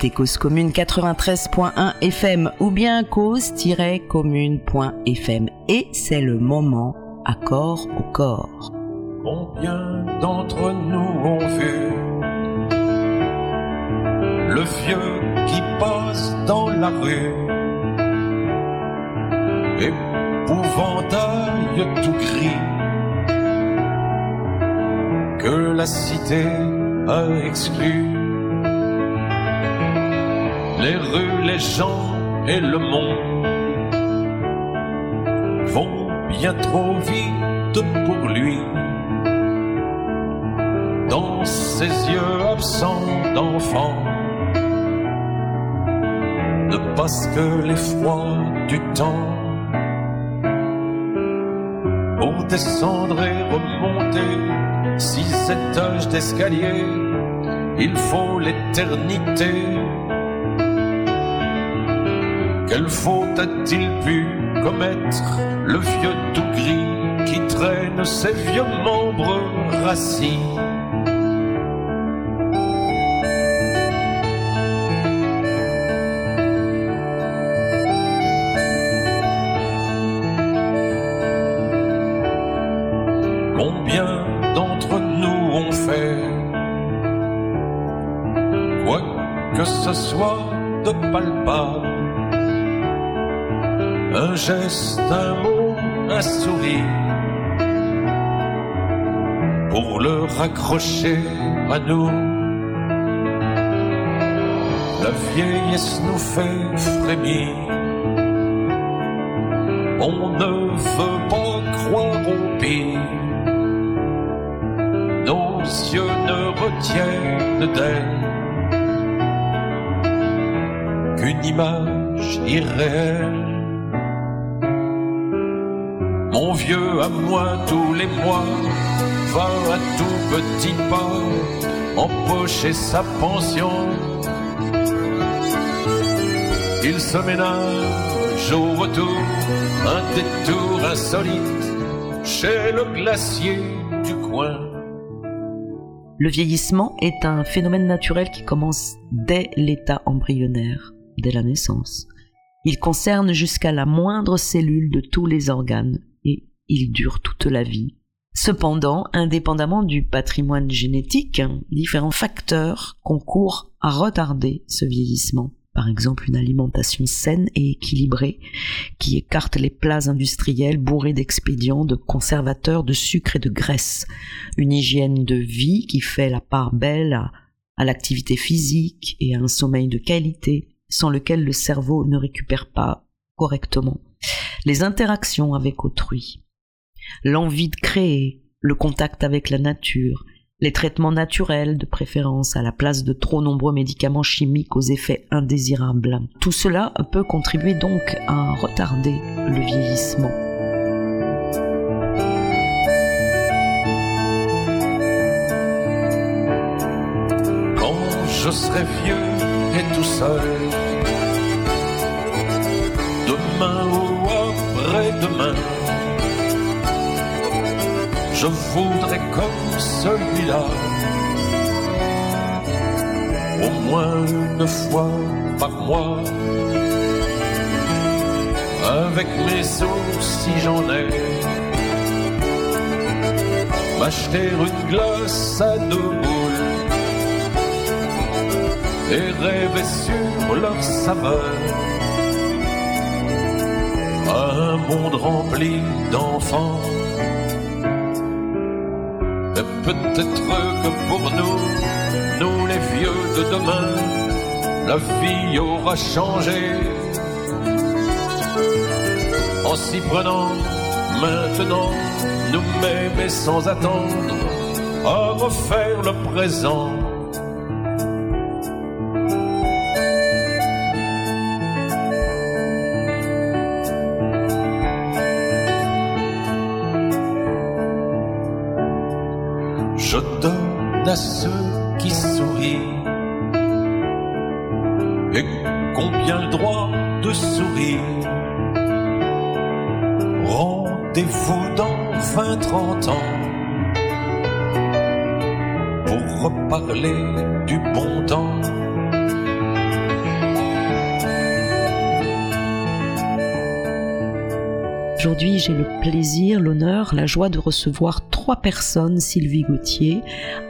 écoutez Cause Commune 93.1 FM ou bien cause-commune.fm et c'est le moment corps au corps. Combien d'entre nous ont vu le vieux qui passe dans la rue, épouvantail tout gris que la cité a exclu. Les rues, les gens et le monde vont bien trop vite pour lui. Dans ses yeux absents d'enfant ne passe que l'effroi du temps pour descendre et remonter six étages d'escalier. Il faut l'éternité. Quelle faute a-t-il pu commettre le vieux tout gris qui traîne ses vieux membres rassis pour le raccrocher à nous. La vieillesse nous fait frémir. On ne veut pas croire au pire. Nos yeux ne retiennent d'elle qu'une image irréelle. Vieux à moi tous les mois va à tout petit pas empocher sa pension. Il se ménage au retour un détour insolite chez le glacier du coin. Le vieillissement est un phénomène naturel qui commence dès l'état embryonnaire, dès la naissance. Il concerne jusqu'à la moindre cellule de tous les organes il dure toute la vie. Cependant, indépendamment du patrimoine génétique, différents facteurs concourent à retarder ce vieillissement. Par exemple, une alimentation saine et équilibrée qui écarte les plats industriels bourrés d'expédients, de conservateurs, de sucre et de graisse. Une hygiène de vie qui fait la part belle à, à l'activité physique et à un sommeil de qualité sans lequel le cerveau ne récupère pas correctement. Les interactions avec autrui, l'envie de créer, le contact avec la nature, les traitements naturels de préférence à la place de trop nombreux médicaments chimiques aux effets indésirables. Tout cela peut contribuer donc à retarder le vieillissement. Quand je serai vieux et tout seul, demain je voudrais comme celui-là, au moins une fois par mois, avec mes sous si j'en ai, m'acheter une glace à deux boules. Et rêver sur leur saveur. Un monde rempli d'enfants. Peut-être que pour nous, nous les vieux de demain, la vie aura changé. En s'y prenant maintenant, nous-mêmes sans attendre, à refaire le présent. Plaisir, l'honneur, la joie de recevoir trois personnes, Sylvie Gauthier,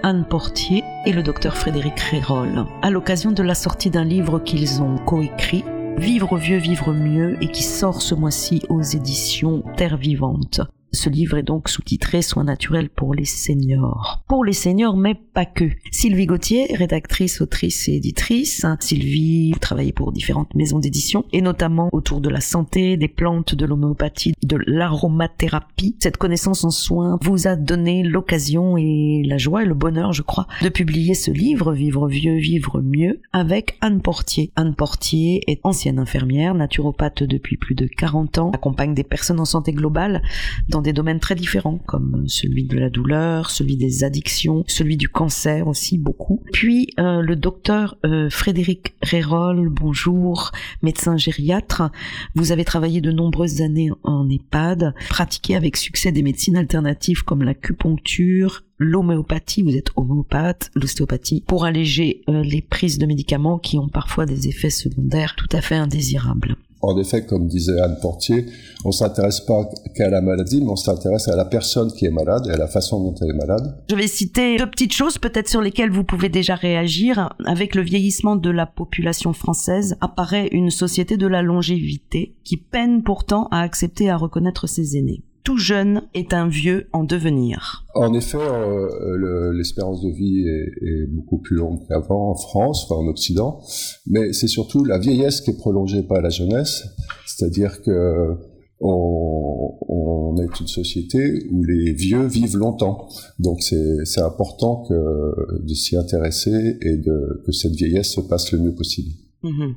Anne Portier et le docteur Frédéric Rérol, à l'occasion de la sortie d'un livre qu'ils ont coécrit, Vivre vieux, vivre mieux, et qui sort ce mois-ci aux éditions Terre Vivante. Ce livre est donc sous-titré Soins naturels pour les seniors. Pour les seniors, mais pas que. Sylvie Gauthier, rédactrice, autrice et éditrice. Sylvie, vous travaillez pour différentes maisons d'édition et notamment autour de la santé, des plantes, de l'homéopathie, de l'aromathérapie. Cette connaissance en soins vous a donné l'occasion et la joie et le bonheur, je crois, de publier ce livre, Vivre vieux, vivre mieux, avec Anne Portier. Anne Portier est ancienne infirmière, naturopathe depuis plus de 40 ans, accompagne des personnes en santé globale dans des domaines très différents, comme celui de la douleur, celui des addictions, celui du cancer aussi beaucoup. Puis euh, le docteur euh, Frédéric Rérol, bonjour, médecin gériatre. Vous avez travaillé de nombreuses années en EHPAD, pratiqué avec succès des médecines alternatives comme l'acupuncture, l'homéopathie, vous êtes homéopathe, l'ostéopathie, pour alléger euh, les prises de médicaments qui ont parfois des effets secondaires tout à fait indésirables. En effet, comme disait Anne Portier, on s'intéresse pas qu'à la maladie, mais on s'intéresse à la personne qui est malade et à la façon dont elle est malade. Je vais citer deux petites choses peut-être sur lesquelles vous pouvez déjà réagir. Avec le vieillissement de la population française, apparaît une société de la longévité qui peine pourtant à accepter et à reconnaître ses aînés tout jeune est un vieux en devenir. En effet, euh, l'espérance de vie est, beaucoup plus longue qu'avant en France, enfin en Occident, mais c'est surtout la vieillesse qui est prolongée par la jeunesse, c'est-à-dire que on, est une société où les vieux vivent longtemps. Donc c'est important que, de s'y intéresser et de, que cette vieillesse se passe le mieux possible. Mm-hmm.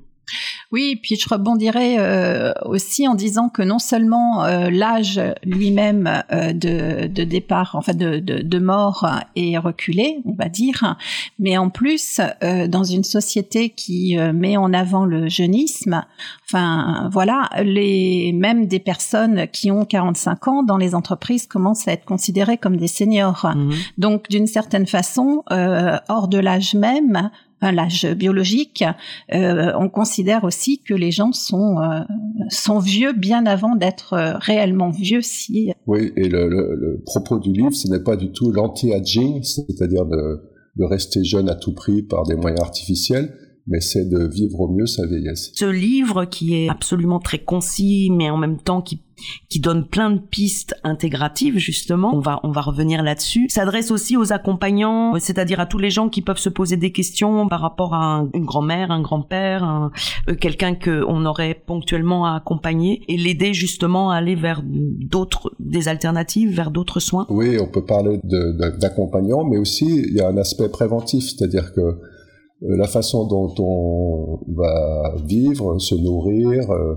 Oui, puis je rebondirais euh, aussi en disant que non seulement euh, l'âge lui-même euh, de, de, départ, enfin de, de, de, mort est reculé, on va dire, mais en plus, dans une société qui met en avant le jeunisme, enfin voilà, les même des personnes qui ont 45 ans dans les entreprises commencent à être considérées comme des seniors. Mmh. Donc d'une certaine façon, hors de l'âge même, l'âge biologique, euh, on considère aussi que les gens sont euh, sont vieux bien avant d'être euh, réellement vieux. Si oui, et le, le, propos du livre, ce n'est pas du tout l'anti-aging, c'est-à-dire de, de rester jeune à tout prix par des moyens artificiels, mais c'est de vivre au mieux sa vieillesse. Ce livre qui est absolument très concis, mais en même temps qui qui donne plein de pistes intégratives justement. On va on va revenir là-dessus. S'adresse aussi aux accompagnants, c'est-à-dire à tous les gens qui peuvent se poser des questions par rapport à une grand-mère, un grand-père, euh, quelqu'un que on aurait ponctuellement à accompagner et l'aider justement à aller vers d'autres des alternatives, vers d'autres soins. Oui, on peut parler d'accompagnants, mais aussi il y a un aspect préventif, c'est-à-dire que euh, la façon dont on va vivre, se nourrir, euh, euh,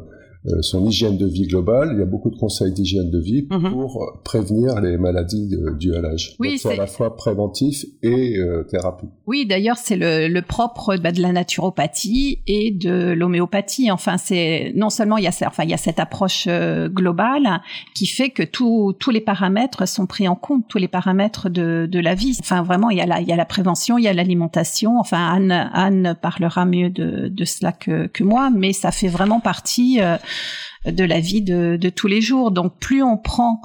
son hygiène de vie globale. Il y a beaucoup de conseils d'hygiène de vie mhm. pour prévenir les maladies dues à l'âge. Oui, c'est à la fois préventif et euh, thérapie. Oui, d'ailleurs, c'est le, le, propre bah, de la naturopathie et de l'homéopathie. Enfin, c'est non seulement il y a, enfin, il y a cette approche euh, globale qui fait que tous les paramètres sont pris en compte, tous les paramètres de, de la vie. Enfin, vraiment, il y a la, il y a la prévention, il y a l'alimentation. Enfin, Anne, Anne parlera mieux de, de cela que, que moi, mais ça fait vraiment partie de la vie de, tous les jours. Donc plus on prend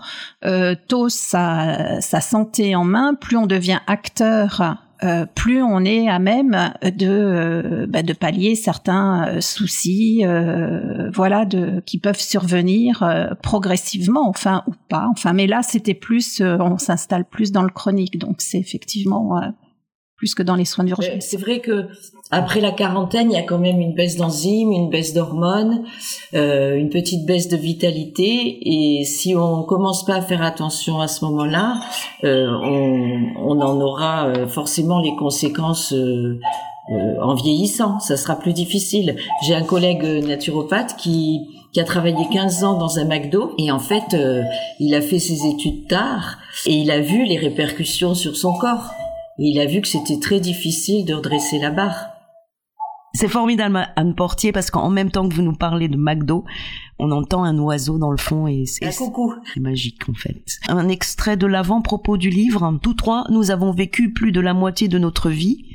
euh, tôt sa, santé en main, plus on devient acteur euh, plus on est à même de euh, bah, de pallier certains soucis voilà de qui peuvent survenir progressivement enfin ou pas enfin mais là c'était plus on s'installe plus dans le chronique donc c'est effectivement plus que dans les soins d'urgence. C'est vrai que après la quarantaine, il y a quand même une baisse d'enzymes, une baisse d'hormones, euh, une petite baisse de vitalité. Et si on commence pas à faire attention à ce moment-là, euh, on, en aura euh, forcément les conséquences. en vieillissant, ça sera plus difficile. J'ai un collègue naturopathe qui a travaillé 15 ans dans un McDo et en fait, il a fait ses études tard et il a vu les répercussions sur son corps. Et il a vu que c'était très difficile de redresser la barre. C'est formidable, Anne Portier, parce qu'en même temps que vous nous parlez de McDo, on entend un oiseau dans le fond et c'est magique en fait. Un extrait de l'avant-propos du livre. Tous trois, nous avons vécu plus de la moitié de notre vie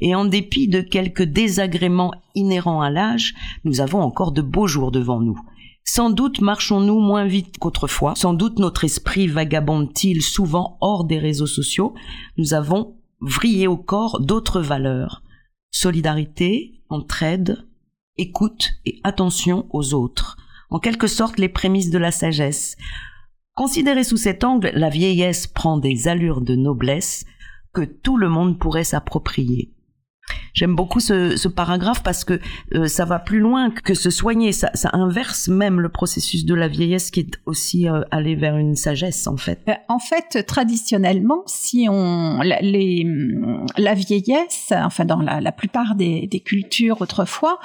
et en dépit de quelques désagréments inhérents à l'âge, nous avons encore de beaux jours devant nous. Sans doute marchons-nous moins vite qu'autrefois, sans doute notre esprit vagabonde-t-il souvent hors des réseaux sociaux, nous avons vrillé au corps d'autres valeurs. Solidarité, entraide, écoute et attention aux autres. En quelque sorte les prémices de la sagesse. Considérée sous cet angle, la vieillesse prend des allures de noblesse que tout le monde pourrait s'approprier. J'aime beaucoup ce, paragraphe parce que euh, ça va plus loin que se soigner, ça, inverse même le processus de la vieillesse qui est aussi euh, aller vers une sagesse en fait. Euh, en fait, traditionnellement, si on la, les, la vieillesse, enfin dans la, la plupart des, des cultures autrefois,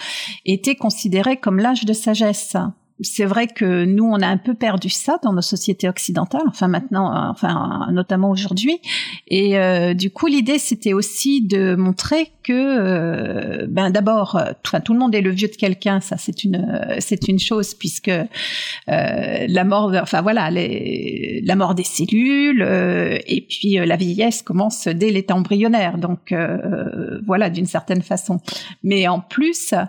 était considérée comme l'âge de sagesse c'est vrai que nous, on a un peu perdu ça dans nos sociétés occidentales, enfin maintenant, euh, enfin notamment aujourd'hui. Et euh, du coup, l'idée, c'était aussi de montrer que, euh, ben d'abord, tout le monde est le vieux de quelqu'un, ça c'est une, c'est une chose puisque la mort, enfin voilà, la mort des cellules et puis la vieillesse commence dès l'état embryonnaire, donc voilà d'une certaine façon. Mais en plus, euh,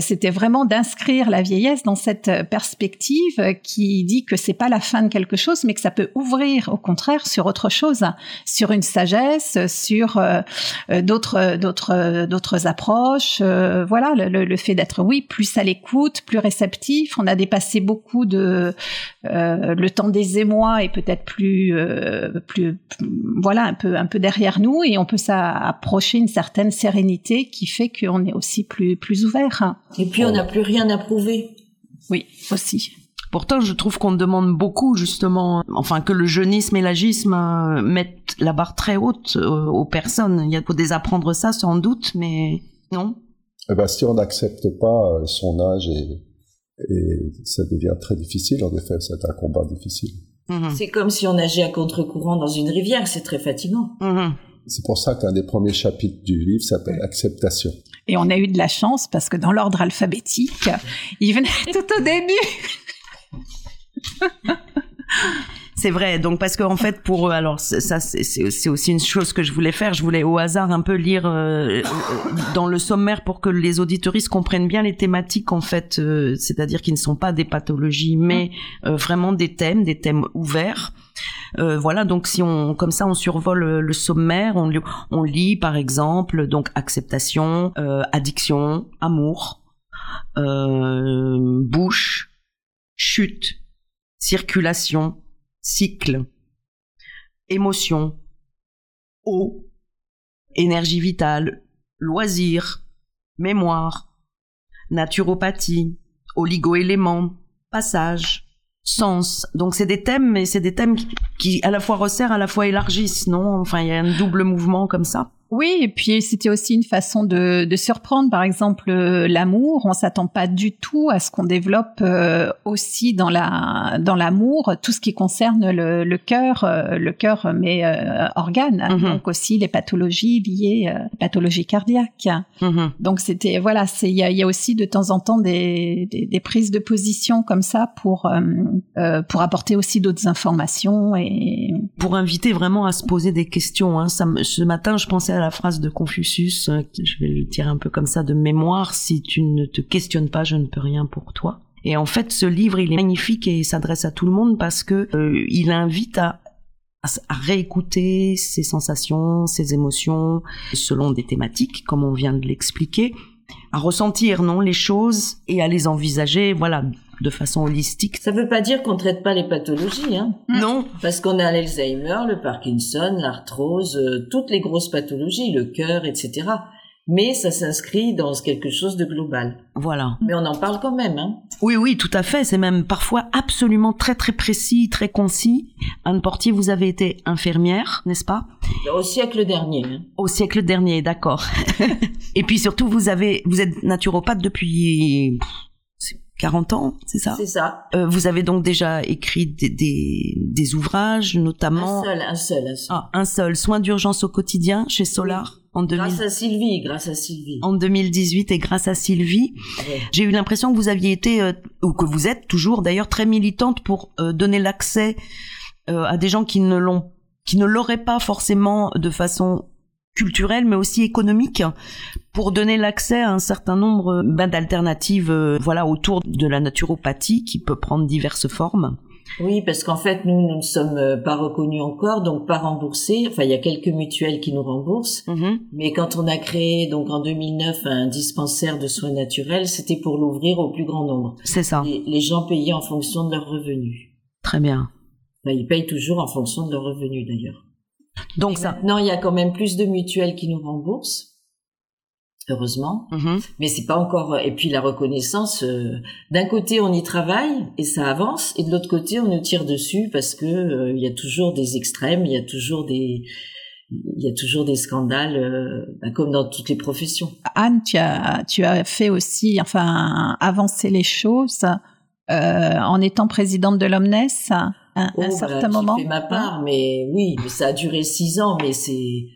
c'était vraiment d'inscrire la vieillesse dans cette euh, perspective qui dit que c'est pas la fin de quelque chose, mais que ça peut ouvrir au contraire sur autre chose, sur une sagesse, sur euh, d'autres d'autres d'autres approches. voilà, le, le fait d'être oui plus à l'écoute, plus réceptif. On a dépassé beaucoup de le temps des émois et peut-être plus plus voilà un peu un peu derrière nous et on peut s'approcher une certaine sérénité qui fait qu'on est aussi plus plus ouvert. Et puis on n'a plus rien à prouver. Oui, aussi. Pourtant, je trouve qu'on demande beaucoup, justement, enfin, que le jeunisme et l'agisme euh, mettent la barre très haute euh, aux personnes. Il y a faut désapprendre ça, sans doute, mais non. Eh ben, si on n'accepte pas euh, son âge et, ça devient très difficile, en effet, c'est un combat difficile. Mhm. C'est comme si on nageait à contre-courant dans une rivière, c'est très fatigant. Mhm. C'est pour ça qu'un des premiers chapitres du livre s'appelle Acceptation. Et on a eu de la chance parce que dans l'ordre alphabétique, il venait tout au début. C'est vrai. Donc parce qu'en fait pour eux, alors ça c'est aussi une chose que je voulais faire. Je voulais au hasard un peu lire euh, euh, dans le sommaire pour que les auditoristes comprennent bien les thématiques en fait, euh, c'est-à-dire qu'ils ne sont pas des pathologies, mais vraiment des thèmes, des thèmes ouverts. voilà, donc si on, comme ça, on survole le sommaire, on, on lit par exemple donc acceptation, addiction, amour, bouche, chute, circulation, cycle, émotion, eau, énergie vitale, loisir, mémoire, naturopathie, oligo-éléments, passage, sens. Donc c'est des thèmes, mais c'est des thèmes qui, qui, à la fois resserrent, à la fois élargissent, non? Enfin, il y a un double mouvement comme ça. Oui, et puis c'était aussi une façon de, de surprendre, par exemple, euh, l'amour. On s'attend pas du tout à ce qu'on développe euh, aussi dans la dans l'amour tout ce qui concerne le, le cœur, euh, le cœur mais organe, mhm. donc aussi les pathologies liées, pathologies cardiaques. Mhm. Donc c'était voilà, c'est il y a, y a, aussi de temps en temps des, des, des prises de position comme ça pour pour apporter aussi d'autres informations et pour inviter vraiment à se poser des questions. Hein. Ça, ce matin, je pensais la phrase de Confucius, euh, je vais le dire un peu comme ça de mémoire, si tu ne te questionnes pas, je ne peux rien pour toi. Et en fait, ce livre, il est magnifique et il s'adresse à tout le monde parce que euh, il invite à, à, réécouter ses sensations, ses émotions, selon des thématiques, comme on vient de l'expliquer, à ressentir non les choses et à les envisager, voilà, de façon holistique. Ça ne veut pas dire qu'on traite pas les pathologies, hein Non. Parce qu'on a l'Alzheimer, le Parkinson, l'arthrose, euh, toutes les grosses pathologies, le cœur, etc. Mais ça s'inscrit dans quelque chose de global. Voilà. Mais on en parle quand même, hein Oui, oui, tout à fait. C'est même parfois absolument très, très précis, très concis. Anne Portier, vous avez été infirmière, n'est-ce pas? Au siècle dernier. Hein. Au siècle dernier, d'accord. Et puis surtout, vous avez, vous êtes naturopathe depuis 40 ans, c'est ça? C'est ça. Euh, vous avez donc déjà écrit des, des, des, ouvrages, notamment... Un seul, un seul, un seul. Ah, un seul. Soins d'urgence au quotidien chez Solar? En 2000... Grâce à Sylvie, grâce à Sylvie. En 2018 et grâce à Sylvie, j'ai eu l'impression que vous aviez été, euh, ou que vous êtes toujours d'ailleurs très militante pour euh, donner l'accès euh, à des gens qui ne l'ont, qui ne l'auraient pas forcément de façon culturelle mais aussi économique pour donner l'accès à un certain nombre ben, d'alternatives voilà autour de la naturopathie qui peut prendre diverses formes. Oui, parce qu'en fait, nous, nous ne sommes euh, pas reconnus encore, donc pas remboursés. Enfin, il y a quelques mutuelles qui nous remboursent. Mhm. Mais quand on a créé, donc en 2009, un dispensaire de soins naturels, c'était pour l'ouvrir au plus grand nombre. C'est ça. Les, les gens payaient en fonction de leurs revenus. Très bien. Enfin, ils payent toujours en fonction de leurs revenus, d'ailleurs. Donc Et ça. Maintenant, il y a quand même plus de mutuelles qui nous remboursent. Heureusement. Mhm. Mais c'est pas encore. Et puis la reconnaissance, euh, d'un côté on y travaille et ça avance, et de l'autre côté on nous tire dessus parce que euh, il y a toujours des extrêmes, il y a toujours des, il y a toujours des scandales, euh, bah, comme dans toutes les professions. Anne, tu as, tu as fait aussi, enfin, avancer les choses euh, en étant présidente de l'Omnes à un, Oh, un bah, certain j'ai moment. fait ma part, mais oui, mais ça a duré six ans, mais c'est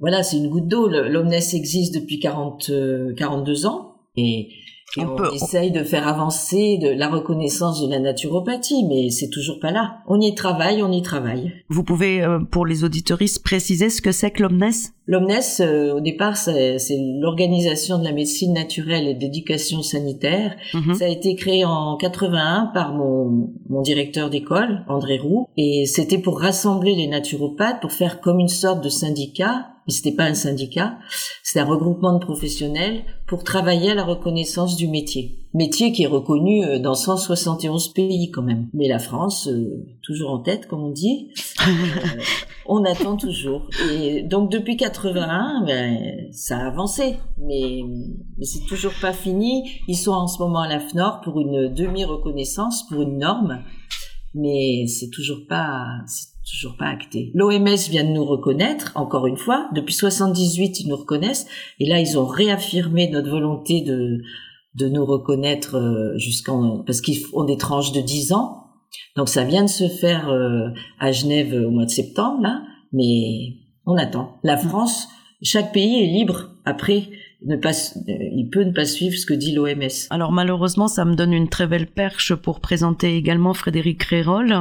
voilà, c'est une goutte d'eau. L'Omnes existe depuis 40, euh, 42 ans et, et On on, peut- essaye de faire avancer de la reconnaissance de la naturopathie, mais c'est toujours pas là. On y travaille, on y travaille. Vous pouvez euh, pour les auditoristes préciser ce que c'est que l'omnes L'Omnes, euh, au départ, c'est c'est l'organisation de la médecine naturelle et d'éducation sanitaire. Mhm. Ça a été créé en 81 par mon, mon directeur d'école, André Roux, et c'était pour rassembler les naturopathes, pour faire comme une sorte de syndicat, mais c'était pas un syndicat, c'était un regroupement de professionnels pour travailler à la reconnaissance du métier. Métier qui est reconnu euh, dans 171 pays quand même. Mais la France, euh, toujours en tête, comme on dit, euh, on attend toujours. Et donc depuis 81, ben, ça a avancé, mais, mais c'est toujours pas fini. Ils sont en ce moment à la FNOR pour une demi-reconnaissance, pour une norme, mais c'est toujours pas, c'est toujours pas acté. L'OMS vient de nous reconnaître, encore une fois. Depuis 78, ils nous reconnaissent, et là, ils ont réaffirmé notre volonté de de nous reconnaître euh, jusqu'en parce qu'ils font des tranches de 10 ans. Donc ça vient de se faire euh, à Genève au mois de septembre là, mais on attend. La France, chaque pays est libre après ne pas euh, il peut ne pas suivre ce que dit l'OMS. Alors malheureusement, ça me donne une très belle perche pour présenter également Frédéric Rérol,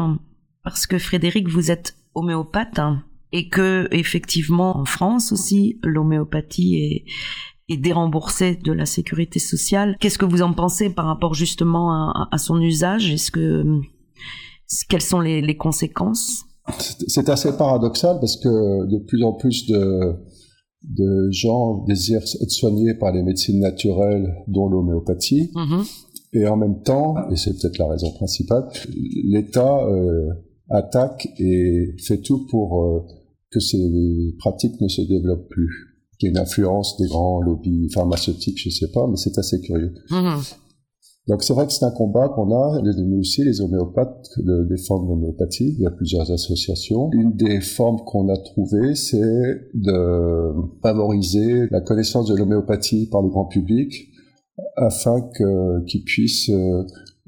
parce que Frédéric, vous êtes homéopathe hein, et que effectivement en France aussi, l'homéopathie est, est déremboursée de la sécurité sociale. Qu'est-ce que vous en pensez par rapport justement à, à son usage? Est-ce que quelles sont les, les conséquences? C'est assez paradoxal parce que de plus en plus de, de gens désirent être soignés par les médecines naturelles, dont l'homéopathie, Mhm. et en même temps, et c'est peut-être la raison principale, l'État euh, attaque et fait tout pour euh, que ces pratiques ne se développent plus. Qu'il y ait une influence des grands lobbies pharmaceutiques, je sais pas, mais c'est assez curieux. Mhm. Donc c'est vrai que c'est un combat qu'on a, les- nous aussi, les homéopathes, de défendre l'homéopathie. Il y a plusieurs associations. Une des formes qu'on a trouvées, c'est de favoriser la connaissance de l'homéopathie par le grand public afin qu'ils puissent euh,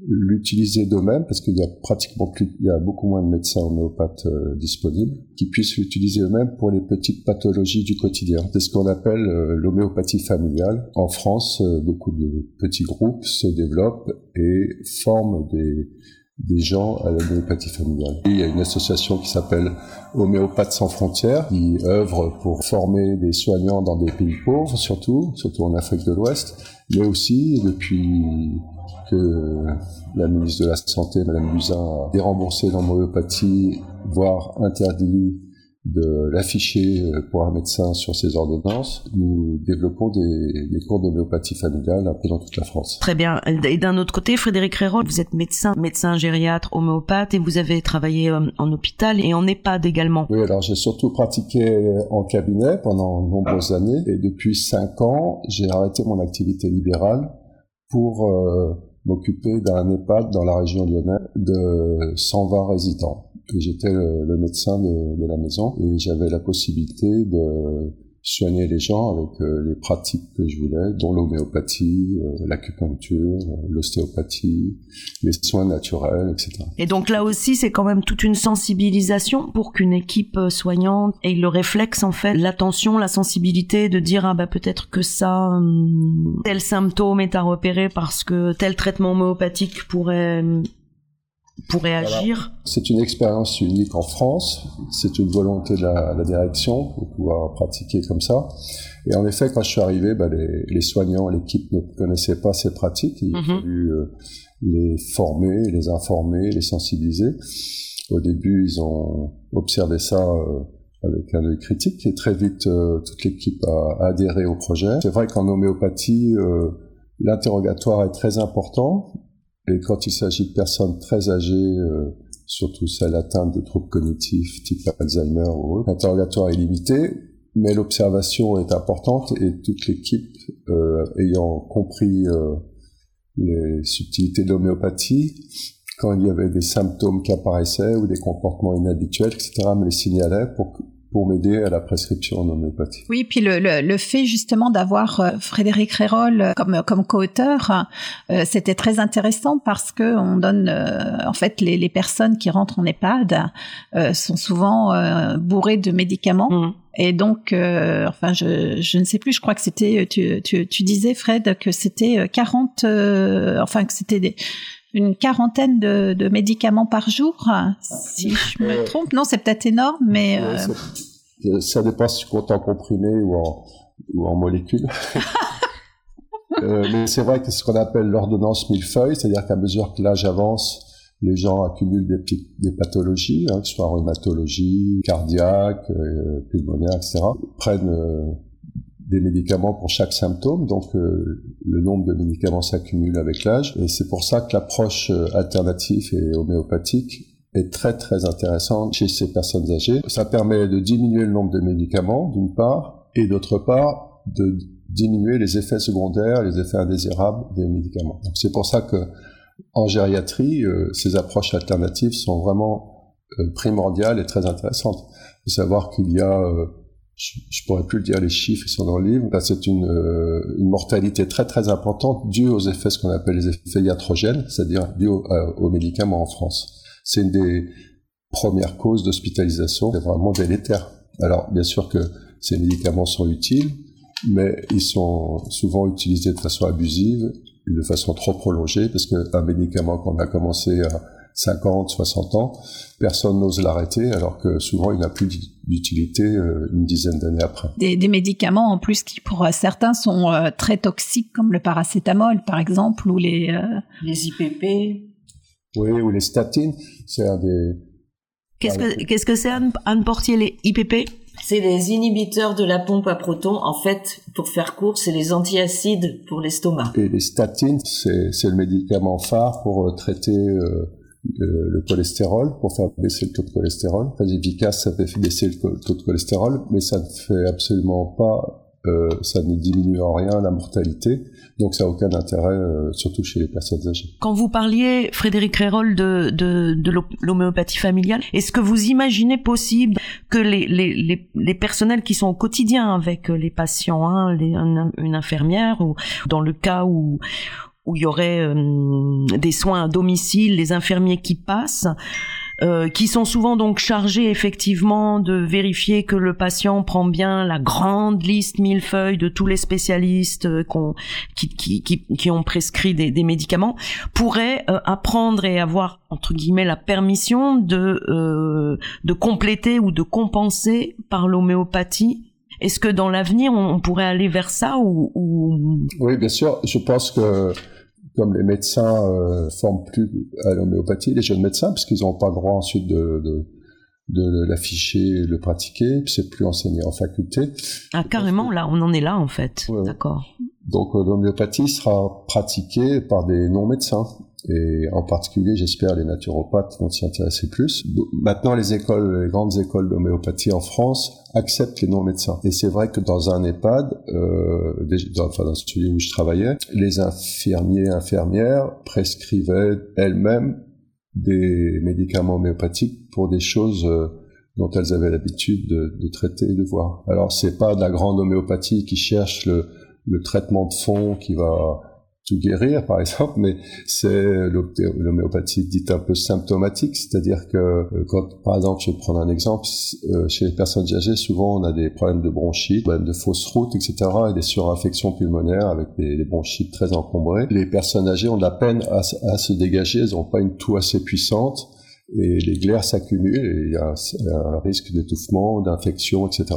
l'utiliser d'eux-mêmes, parce qu'il y a pratiquement plus, il y a beaucoup moins de médecins homéopathes euh, disponibles, qui puissent l'utiliser eux-mêmes pour les petites pathologies du quotidien. C'est ce qu'on appelle euh, l'homéopathie familiale. En France, euh, beaucoup de petits groupes se développent et forment des, des gens à l'homéopathie familiale. Il y a une association qui s'appelle Homéopathes sans frontières, qui œuvre pour former des soignants dans des pays pauvres, surtout, surtout en Afrique de l'Ouest, mais aussi depuis que la ministre de la Santé, Madame Buzyn, a déremboursé l'homéopathie, voire interdit de l'afficher euh, pour un médecin sur ses ordonnances, nous développons des, des cours d'homéopathie familiale un peu dans toute la France. Très bien. Et d'un autre côté, Frédéric Rérol, vous êtes médecin, médecin gériatre, homéopathe, et vous avez travaillé euh, en hôpital et en EHPAD également. Oui, alors j'ai surtout pratiqué en cabinet pendant de nombreuses années et depuis cinq ans, j'ai arrêté mon activité libérale pour euh, m'occuper d'un EHPAD dans la région lyonnaise de 120 résidents. Et J'étais le, médecin de, de la maison et j'avais la possibilité de soigner les gens avec euh, les pratiques que je voulais, dont l'homéopathie, euh, l'acupuncture, euh, l'ostéopathie, les soins naturels, etc. Et donc là aussi, c'est quand même toute une sensibilisation pour qu'une équipe soignante ait le réflexe, en fait, l'attention, la sensibilité de dire, ah bah peut-être que ça, hum, tel symptôme est à repérer parce que tel traitement homéopathique pourrait hum, pour réagir C'est une expérience unique en France. C'est une volonté de la, la, direction pour pouvoir pratiquer comme ça. Et en effet, quand je suis arrivé, bah, les, les, soignants, l'équipe ne connaissaient pas ces pratiques. Il a mhm. fallu euh, les former, les informer, les sensibiliser. Au début, ils ont observé ça euh, avec un œil critique et très vite, euh, toute l'équipe a, a, adhéré au projet. C'est vrai qu'en homéopathie, l'interrogatoire est très important et quand il s'agit de personnes très âgées, euh, surtout celles atteintes de troubles cognitifs type Alzheimer ou autre, l'interrogatoire est limité, mais l'observation est importante et toute l'équipe, euh, ayant compris euh, les subtilités de l'homéopathie, quand il y avait des symptômes qui apparaissaient ou des comportements inhabituels, etc., me les signalait pour pour m'aider à la prescription en homéopathie. Oui, puis le, le, le fait justement d'avoir euh, Frédéric Rérol euh, comme comme co-auteur, euh, c'était très intéressant parce que on donne en fait les, les, personnes qui rentrent en EHPAD sont souvent bourrées de médicaments. Mmh. Et donc, enfin, je, je ne sais plus, je crois que c'était, tu, tu, tu disais, Fred, que c'était 40, enfin, que c'était des, une quarantaine de, de, médicaments par jour, si je me trompe. Non, c'est peut-être énorme, mais... Euh, ça dépend si tu comptes en comprimé ou en, ou en molécules. euh, mais c'est vrai que c'est ce qu'on appelle l'ordonnance millefeuille, c'est-à-dire qu'à mesure que l'âge avance, les gens accumulent des, petites, des pathologies, hein, que ce soit rhumatologie, cardiaque, euh, pulmonaire, etc. prennent euh, des médicaments pour chaque symptôme, donc euh, le nombre de médicaments s'accumule avec l'âge, et c'est pour ça que l'approche alternative et homéopathique est très très intéressante chez ces personnes âgées. Ça permet de diminuer le nombre de médicaments, d'une part, et d'autre part, de diminuer les effets secondaires, les effets indésirables des médicaments. C'est pour ça que en gériatrie, euh, ces approches alternatives sont vraiment euh, primordiales et très intéressantes. Il faut savoir qu'il y a, euh, je, je, pourrais plus le dire, les chiffres, ils sont dans le livre, c'est une, une mortalité très très importante due aux effets, ce qu'on appelle les effets iatrogènes, c'est-à-dire due aux médicaments en France c'est une des premières causes d'hospitalisation. C'est vraiment délétère. Alors, bien sûr que ces médicaments sont utiles, mais ils sont souvent utilisés de façon abusive, de façon trop prolongée, parce qu'un médicament qu'on a commencé à 50, 60 ans, personne n'ose l'arrêter, alors que souvent il n'a plus d'utilité euh, une dizaine d'années après. Des, des, médicaments en plus qui pour certains sont euh, très toxiques, comme le paracétamol par exemple, ou les... Euh... Les IPP oui, ou les statines, c'est un des... Qu'est-ce que qu'est-ce que c'est Anne Portier les IPP C'est les inhibiteurs de la pompe à protons. En fait, pour faire court, c'est les antiacides pour l'estomac. Et les statines, c'est le médicament phare pour traiter euh, le, cholestérol, pour faire baisser le taux de cholestérol. Très efficace, ça fait baisser le taux de cholestérol, mais ça ne fait absolument pas euh, ça ne diminue en rien la mortalité, donc ça n'a aucun intérêt, euh, surtout chez les personnes âgées. Quand vous parliez, Frédéric Rérol, de, l'homéopathie familiale, est-ce que vous imaginez possible que les, personnels qui sont au quotidien avec les patients, hein, les, une, infirmière, ou dans le cas où où il y aurait euh, des soins à domicile, les infirmiers qui passent, euh, qui sont souvent donc chargés effectivement de vérifier que le patient prend bien la grande liste mille feuilles de tous les spécialistes euh, qui, qui, qui, qui, ont prescrit des, des médicaments, pourraient euh, apprendre et avoir entre guillemets la permission de de compléter ou de compenser par l'homéopathie est-ce que dans l'avenir, on, pourrait aller vers ça ou, ou, Oui, bien sûr. Je pense que comme les médecins euh, forment plus à l'homéopathie, les jeunes médecins, parce qu'ils n'ont pas le droit ensuite de, de, de l'afficher et de le pratiquer, puis c'est plus enseigné en faculté. Ah, carrément, là, on en est là, en fait. D'accord. Donc, euh, l'homéopathie sera pratiquée par des non-médecins et en particulier, j'espère, les naturopathes vont s'y intéresser plus. Maintenant, les écoles, les grandes écoles d'homéopathie en France acceptent les non-médecins. Et c'est vrai que dans un EHPAD, euh, dans, enfin dans le studio où je travaillais, les infirmiers, infirmières prescrivaient elles-mêmes des médicaments homéopathiques pour des choses euh, dont elles avaient l'habitude de, traiter et de voir. Alors c'est pas de la grande homéopathie qui cherche le traitement de fond qui va tout guérir, par exemple, mais c'est l'homéopathie dite un peu symptomatique, c'est-à-dire que euh, quand, par exemple, je vais prendre un exemple, euh, chez les personnes âgées, souvent on a des problèmes de bronchite, de fausses routes, etc., et des surinfections pulmonaires avec des, bronchites très encombrées. Les personnes âgées ont de la peine à, se dégager, elles n'ont pas une toux assez puissante, et les glaires s'accumulent, et il y a un risque d'étouffement, d'infection, etc.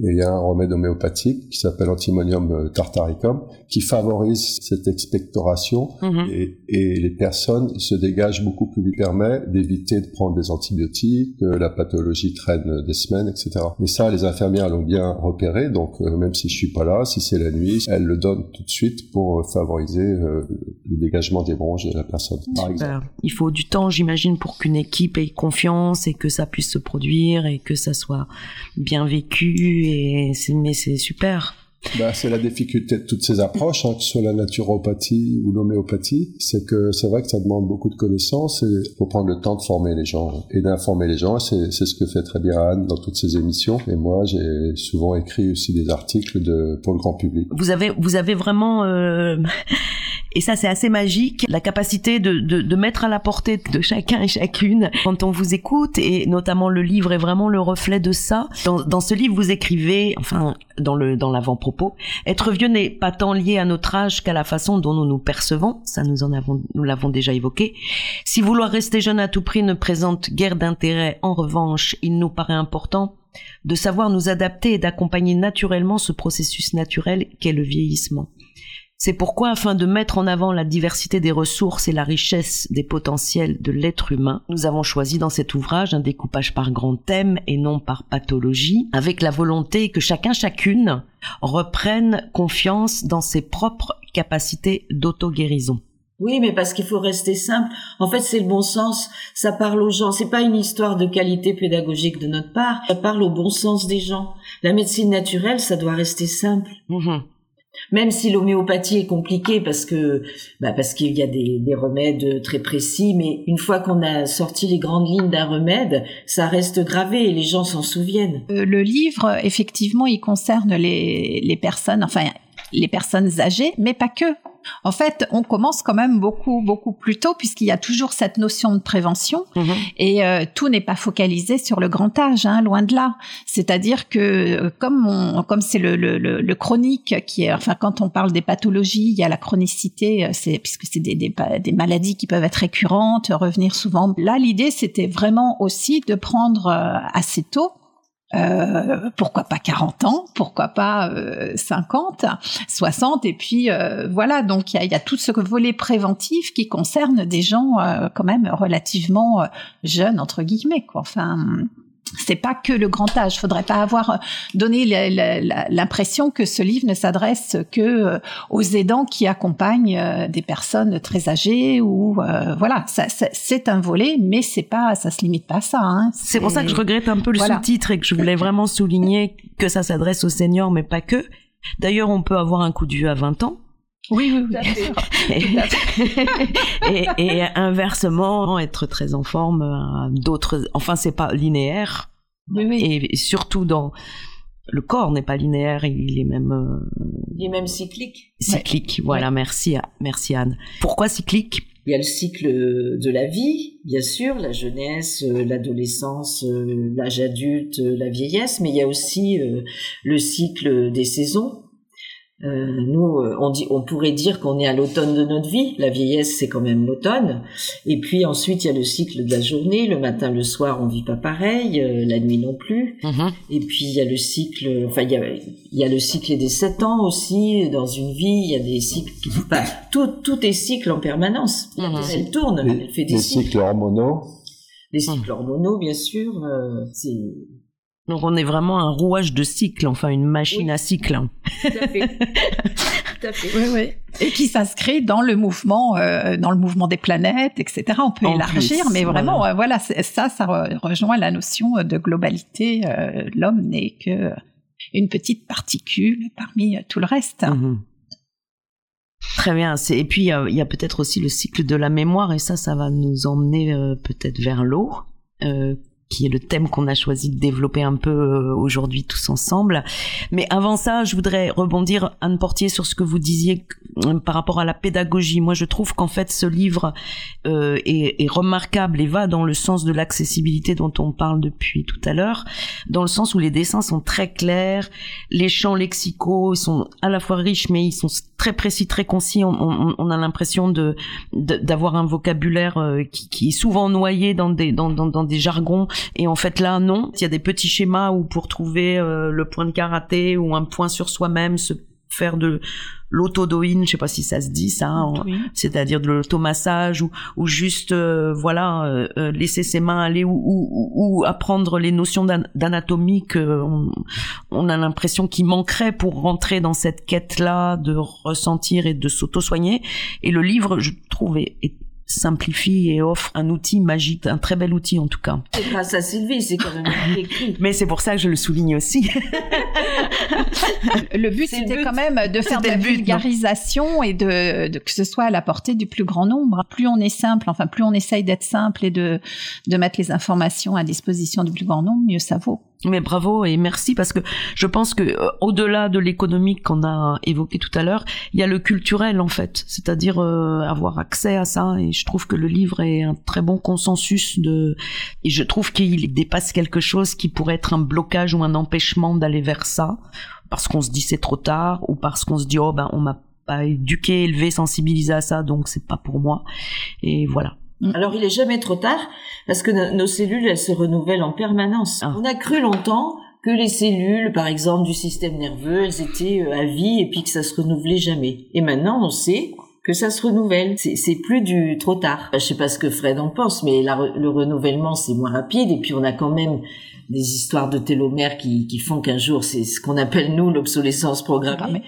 Et il y a un remède homéopathique qui s'appelle antimonium euh, tartaricum qui favorise cette expectoration mhm. et, et, les personnes se dégagent beaucoup plus, lui permet d'éviter de prendre des antibiotiques, que la pathologie traîne des semaines, etc. Mais ça, les infirmières l'ont bien repéré, donc euh, même si je suis pas là, si c'est la nuit, elles le donnent tout de suite pour euh, favoriser le dégagement des bronches de la personne, par exemple. Il faut du temps, j'imagine, pour qu'une équipe ait confiance et que ça puisse se produire et que ça soit bien vécu et mais c'est super. Bah, c'est la difficulté de toutes ces approches, hein, que ce soit la naturopathie ou l'homéopathie, c'est que c'est vrai que ça demande beaucoup de connaissances et il faut prendre le temps de former les gens et d'informer les gens. C'est, c'est ce que fait très bien Anne dans toutes ses émissions. Et moi, j'ai souvent écrit aussi des articles de, pour le grand public. Vous avez, vous avez vraiment euh, et ça, c'est assez magique, la capacité de, de, de, mettre à la portée de chacun et chacune quand on vous écoute, et notamment le livre est vraiment le reflet de ça. Dans, dans ce livre, vous écrivez, enfin, dans le dans l'avant-propos, être vieux n'est pas tant lié à notre âge qu'à la façon dont nous nous percevons. Ça, nous en avons, nous l'avons déjà évoqué. Si vouloir rester jeune à tout prix ne présente guère d'intérêt, en revanche, il nous paraît important de savoir nous adapter et d'accompagner naturellement ce processus naturel qu'est le vieillissement. C'est pourquoi, afin de mettre en avant la diversité des ressources et la richesse des potentiels de l'être humain, nous avons choisi dans cet ouvrage un découpage par grand thème et non par pathologie, avec la volonté que chacun chacune reprenne confiance dans ses propres capacités d'auto-guérison. Oui, mais parce qu'il faut rester simple. En fait, c'est le bon sens. Ça parle aux gens. C'est pas une histoire de qualité pédagogique de notre part. Ça parle au bon sens des gens. La médecine naturelle, ça doit rester simple. Mmh même si l'homéopathie est compliquée parce que bah parce qu'il y a des, des, remèdes très précis, mais une fois qu'on a sorti les grandes lignes d'un remède, ça reste gravé et les gens s'en souviennent. Euh, le livre, effectivement, il concerne les, les personnes, enfin les personnes âgées, mais pas que. En fait, on commence quand même beaucoup, beaucoup plus tôt puisqu'il y a toujours cette notion de prévention mhm. et euh, tout n'est pas focalisé sur le grand âge, hein, loin de là. C'est-à-dire que euh, comme on, comme c'est le, le, le, chronique qui est, enfin, quand on parle des pathologies, il y a la chronicité, euh, c'est puisque c'est des, des, des maladies qui peuvent être récurrentes, revenir souvent. Là, l'idée, c'était vraiment aussi de prendre assez tôt euh, pourquoi pas 40 ans, pourquoi pas euh, 50, 60, et puis euh, voilà, donc il y a, y a, tout ce volet préventif qui concerne des gens euh, quand même relativement jeunes, entre guillemets, quoi. Enfin, c'est pas que le grand âge. Faudrait pas avoir donné l'impression que ce livre ne s'adresse que euh, aux aidants qui accompagnent euh, des personnes très âgées ou euh, voilà. C'est un volet, mais c'est pas, ça se limite pas à ça. Hein. C'est pour ça que je regrette un peu le sous-titre et que je voulais vraiment souligner que ça s'adresse aux seniors, mais pas que. D'ailleurs, on peut avoir un coup de vue à 20 ans. Oui, oui, oui. et, et, inversement, être très en forme, euh, d'autres, enfin, c'est pas linéaire. Oui, oui. Et surtout dans, le corps n'est pas linéaire, il est même. Euh, il est même cyclique. Cyclique, voilà, merci, merci Anne. Pourquoi cyclique? Il y a le cycle de la vie, bien sûr, la jeunesse, euh, l'adolescence, l'âge adulte, la vieillesse, mais il y a aussi le cycle des saisons euh, nous, euh, on, dit, on pourrait dire qu'on est à l'automne de notre vie. La vieillesse, c'est quand même l'automne. Et puis ensuite, il y a le cycle de la journée. Le matin, le soir, on vit pas pareil. Euh, la nuit non plus. Mm-hmm. Et puis il y a le cycle. Enfin, il y a, il y a le cycle des sept ans aussi dans une vie. Il y a des cycles. Enfin, tout, tout est cycle en permanence. Mm-hmm. Elle tourne. elle fait des les cycles hormonaux. Les cycles hormonaux, bien sûr. c'est donc on est vraiment un rouage de cycle, enfin une machine à cycle. Tout à fait. Tout à fait. Oui, oui. Et qui s'inscrit dans le mouvement, euh, dans le mouvement des planètes, etc. On peut élargir, mais vraiment, voilà, euh, ça, ça rejoint la notion de globalité. Euh, L'homme n'est que une petite particule parmi tout le reste. Mhm. Très bien. Et puis il y a, peut-être aussi le cycle de la mémoire, et ça, ça va nous emmener peut-être vers l'eau. Qui est le thème qu'on a choisi de développer un peu euh, aujourd'hui tous ensemble. Mais avant ça, je voudrais rebondir, Anne Portier, sur ce que vous disiez euh, par rapport à la pédagogie. Moi, je trouve qu'en fait, ce livre euh, est, est, remarquable et va dans le sens de l'accessibilité dont on parle depuis tout à l'heure, dans le sens où les dessins sont très clairs, les champs lexicaux sont à la fois riches, mais ils sont très précis, très concis. On, a l'impression de d'avoir un vocabulaire qui, qui, est souvent noyé dans des dans, dans, dans des jargons et en fait là, non. Il y a des petits schémas où pour trouver euh, le point de karaté ou un point sur soi-même, se faire de l'autodoïne, je sais pas si ça se dit ça, hein, c'est-à-dire de l'automassage ou, ou juste euh, voilà euh, laisser ses mains aller ou, ou, ou apprendre les notions d'anatomie que on, on, a l'impression qu'il manquerait pour rentrer dans cette quête là de ressentir et de s'auto-soigner. Et le livre, je trouvais, est simplifie et offre un outil magique, un très bel outil en tout cas. C'est grâce à Sylvie, c'est quand même écrit. Mais c'est pour ça que je le souligne aussi. le but c'était quand même de faire de la vulgarisation et de, de, que ce soit à la portée du plus grand nombre. Plus on est simple, enfin plus on essaye d'être simple et de, de mettre les informations à disposition du plus grand nombre, mieux ça vaut. Mais bravo et merci parce que je pense que euh, au-delà de l'économique qu'on a évoqué tout à l'heure, il y a le culturel en fait, c'est-à-dire euh, avoir accès à ça et je trouve que le livre est un très bon consensus de et je trouve qu'il dépasse quelque chose qui pourrait être un blocage ou un empêchement d'aller vers ça parce qu'on se dit c'est trop tard ou parce qu'on se dit oh ben on m'a pas éduqué, élevé, sensibilisé à ça donc c'est pas pour moi et voilà. Mm. Alors il est jamais trop tard parce que nos cellules elles se renouvellent en permanence. Ah. On a cru longtemps que les cellules, par exemple du système nerveux, elles étaient euh, à vie et puis que ça se renouvelait jamais. Et maintenant on sait que ça se renouvelle. C'est plus du trop tard. Je sais pas ce que Fred en pense, mais le renouvellement c'est moins rapide et puis on a quand même des histoires de télomères qui, qui font qu'un jour, c'est ce qu'on appelle nous l'obsolescence programmée.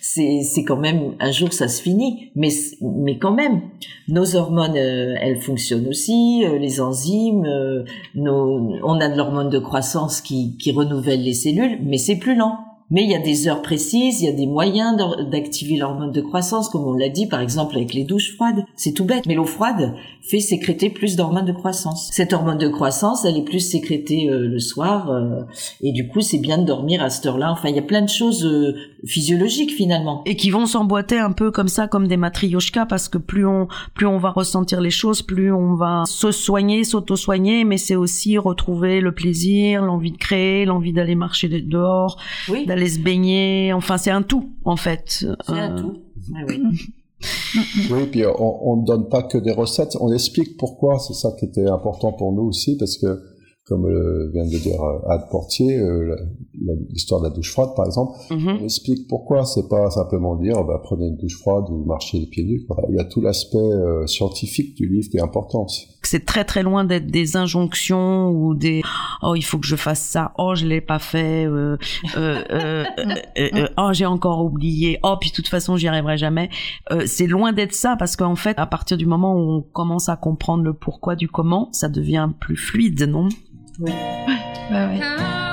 C'est, c'est quand même un jour ça se finit, mais mais quand même, nos hormones euh, elles fonctionnent aussi, euh, les enzymes, euh, nos, on a de l'hormone de croissance qui qui renouvelle les cellules, mais c'est plus lent. Mais il y a des heures précises, il y a des moyens d'activer l'hormone de croissance, comme on l'a dit par exemple avec les douches froides. C'est tout bête, mais l'eau froide fait sécréter plus d'hormones de croissance. Cette hormone de croissance, elle est plus sécrétée euh, le soir, euh, et du coup c'est bien de dormir à cette heure-là. Enfin, il y a plein de choses euh, physiologiques finalement. Et qui vont s'emboîter un peu comme ça, comme des matrioshkas, parce que plus on plus on va ressentir les choses, plus on va se soigner, s'auto-soigner, mais c'est aussi retrouver le plaisir, l'envie de créer, l'envie d'aller marcher dehors, oui aller se baigner. Enfin, c'est un tout, en fait. C'est un euh, tout. Ah oui. oui, puis on ne donne pas que des recettes, on explique pourquoi, c'est ça qui était important pour nous aussi, parce que, comme euh, vient de dire euh, Anne Portier, l'histoire de la douche froide, par exemple, mm-hmm. on explique pourquoi, c'est pas simplement dire, bah, prenez une douche froide ou marchez les pieds nus. Il y a tout l'aspect scientifique du livre qui est important aussi. C'est très très loin d'être des injonctions ou des oh il faut que je fasse ça. Oh je l'ai pas fait euh, euh, euh, euh oh j'ai encore oublié. Oh puis de toute façon j'y arriverai jamais. C'est loin d'être ça parce qu'en fait à partir du moment où on commence à comprendre le pourquoi du comment ça devient plus fluide non? Oui bah ouais.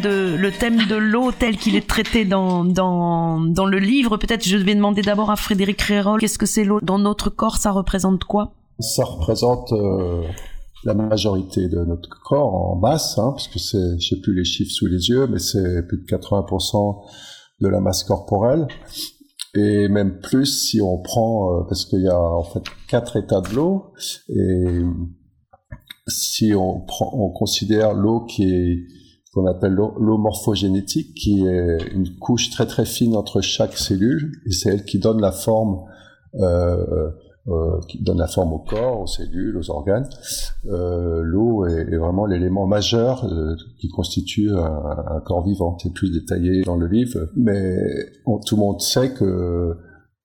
De le thème de l'eau tel qu'il est traité dans dans dans le livre. Peut-être je vais demander d'abord à Frédéric Rérol, qu'est-ce que c'est l'eau dans notre corps? Ça représente quoi? Ça représente euh, la majorité de notre corps en masse, hein, parce que c'est, je sais plus les chiffres sous les yeux, mais c'est plus de 80% de la masse corporelle. Et même plus si on prend, euh, parce qu'il y a en fait quatre états de l'eau, et si on prend, on considère l'eau qui est qu'on appelle l'eau morphogénétique, qui est une couche très très fine entre chaque cellule, et c'est elle qui donne la forme euh, euh, qui donne la forme au corps, aux cellules, aux organes. Euh, L'eau est, vraiment l'élément majeur euh, qui constitue un, corps vivant. C'est plus détaillé dans le livre, mais tout le monde sait que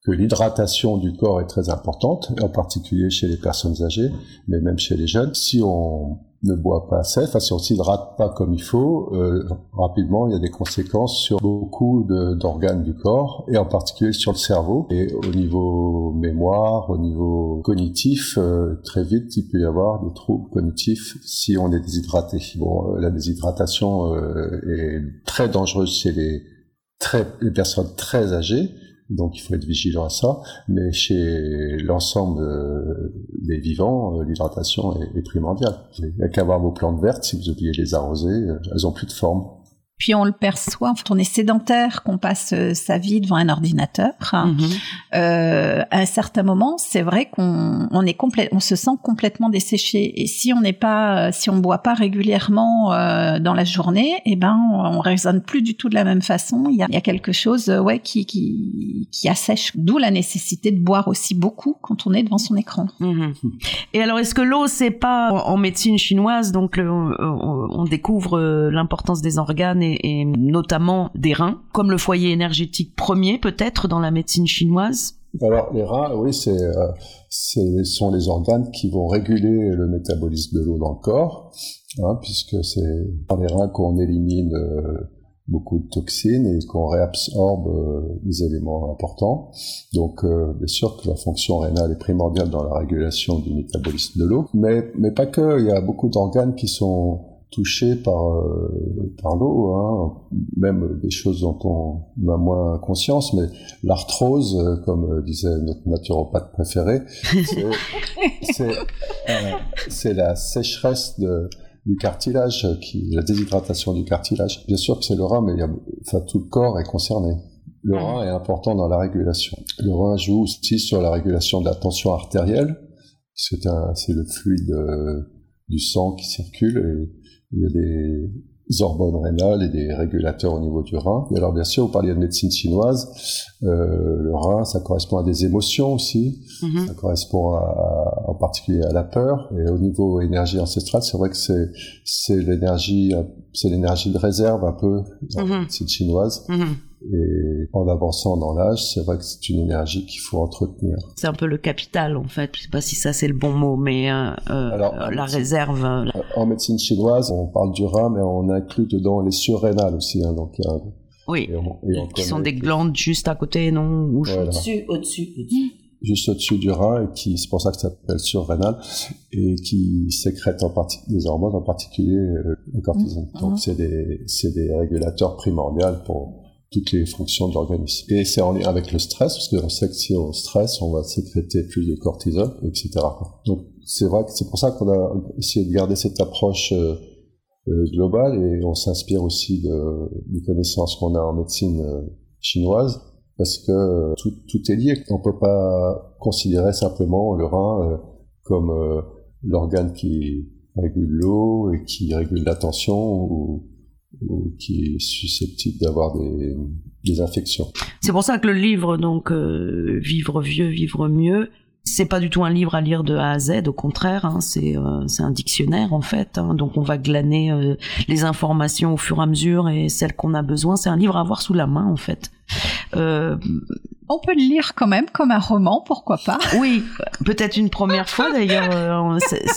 que l'hydratation du corps est très importante, en particulier chez les personnes âgées, mais même chez les jeunes. Si on ne boit pas assez, enfin si on s'hydrate pas comme il faut, euh, rapidement il y a des conséquences sur beaucoup d'organes du corps et en particulier sur le cerveau. Et au niveau mémoire, au niveau cognitif, euh, très vite il peut y avoir des troubles cognitifs si on est déshydraté. Bon, euh, la déshydratation euh, est très dangereuse chez les très les personnes très âgées donc il faut être vigilant à ça. Mais chez l'ensemble euh, des vivants, euh, l'hydratation est, primordiale. Il n'y a qu'à voir vos plantes vertes, si vous oubliez de les arroser, euh, elles ont plus de forme puis on le perçoit, on est sédentaire, qu'on passe euh, sa vie devant un ordinateur. Mhm. Euh, à un certain moment, c'est vrai qu'on on est complet, on se sent complètement desséché. Et si on n'est pas, si on boit pas régulièrement euh, dans la journée, eh ben on, on raisonne plus du tout de la même façon. Il y a, il y a quelque chose, euh, ouais, qui qui qui assèche. D'où la nécessité de boire aussi beaucoup quand on est devant son écran. Mhm. Et alors, est-ce que l'eau, c'est pas en médecine chinoise, donc on découvre l'importance des organes et, notamment des reins, comme le foyer énergétique premier peut-être dans la médecine chinoise? Alors les reins, oui, c'est, euh, sont les organes qui vont réguler le métabolisme de l'eau dans le corps, hein, puisque c'est par les reins qu'on élimine euh, beaucoup de toxines et qu'on réabsorbe euh, des éléments importants. Donc, euh, bien sûr que la fonction rénale est primordiale dans la régulation du métabolisme de l'eau, mais mais pas que. Il y a beaucoup d'organes qui sont touchés par euh, par l'eau, hein, même des choses dont on a moins conscience, mais l'arthrose, euh, comme euh, disait notre naturopathe préféré, c'est la sécheresse de, du cartilage, qui, la déshydratation du cartilage. Bien sûr que c'est le rein, mais il y a, enfin, tout le corps est concerné. Le rein est important dans la régulation. Le rein joue aussi sur la régulation de la tension artérielle, c'est le fluide du sang qui circule et il y a des hormones rénales et des régulateurs au niveau du rein. Et alors bien sûr, vous parliez de médecine chinoise, euh, le rein, ça correspond à des émotions aussi, mm-hmm. ça correspond à, en particulier à la peur. Et au niveau énergie ancestrale, c'est vrai que c'est c'est l'énergie c'est l'énergie de réserve un peu mm-hmm. la médecine chinoise. Mm-hmm. Et en avançant dans l'âge, c'est vrai que c'est une énergie qu'il faut entretenir. C'est un peu le capital, en fait. Je sais pas si ça c'est le bon mot, mais euh, euh Alors, la réserve. Euh, en médecine chinoise, on parle du rein, mais on inclut dedans les surrénales aussi. Hein, donc, oui, qui sont des glandes juste à côté, non Au-dessus, au-dessus. Juste au-dessus du rein, et qui, c'est pour ça que ça s'appelle surrénal, et qui sécrète en partie des hormones, en particulier euh, le cortisone. Mmh. Donc, mmh. c'est des, c'est des régulateurs primordiaux pour toutes les fonctions de l'organisme. Et c'est en lien avec le stress, parce qu'on sait que si on stresse, on va sécréter plus de cortisol, etc. Donc c'est vrai que c'est pour ça qu'on a essayé de garder cette approche euh, euh, globale et on s'inspire aussi de, des connaissances qu'on a en médecine euh, chinoise, parce que tout, est lié. On peut pas considérer simplement le rein comme l'organe qui régule l'eau et qui régule la tension ou qui est susceptible d'avoir des, infections. C'est pour ça que le livre, donc euh, Vivre vieux, vivre mieux, c'est pas du tout un livre à lire de A à Z, au contraire, hein, c'est euh, un dictionnaire en fait. Hein, donc on va glaner euh, les informations au fur et à mesure et celles qu'on a besoin. C'est un livre à avoir sous la main en fait. On peut le lire quand même comme un roman, pourquoi pas Oui, peut-être une première fois d'ailleurs. c'est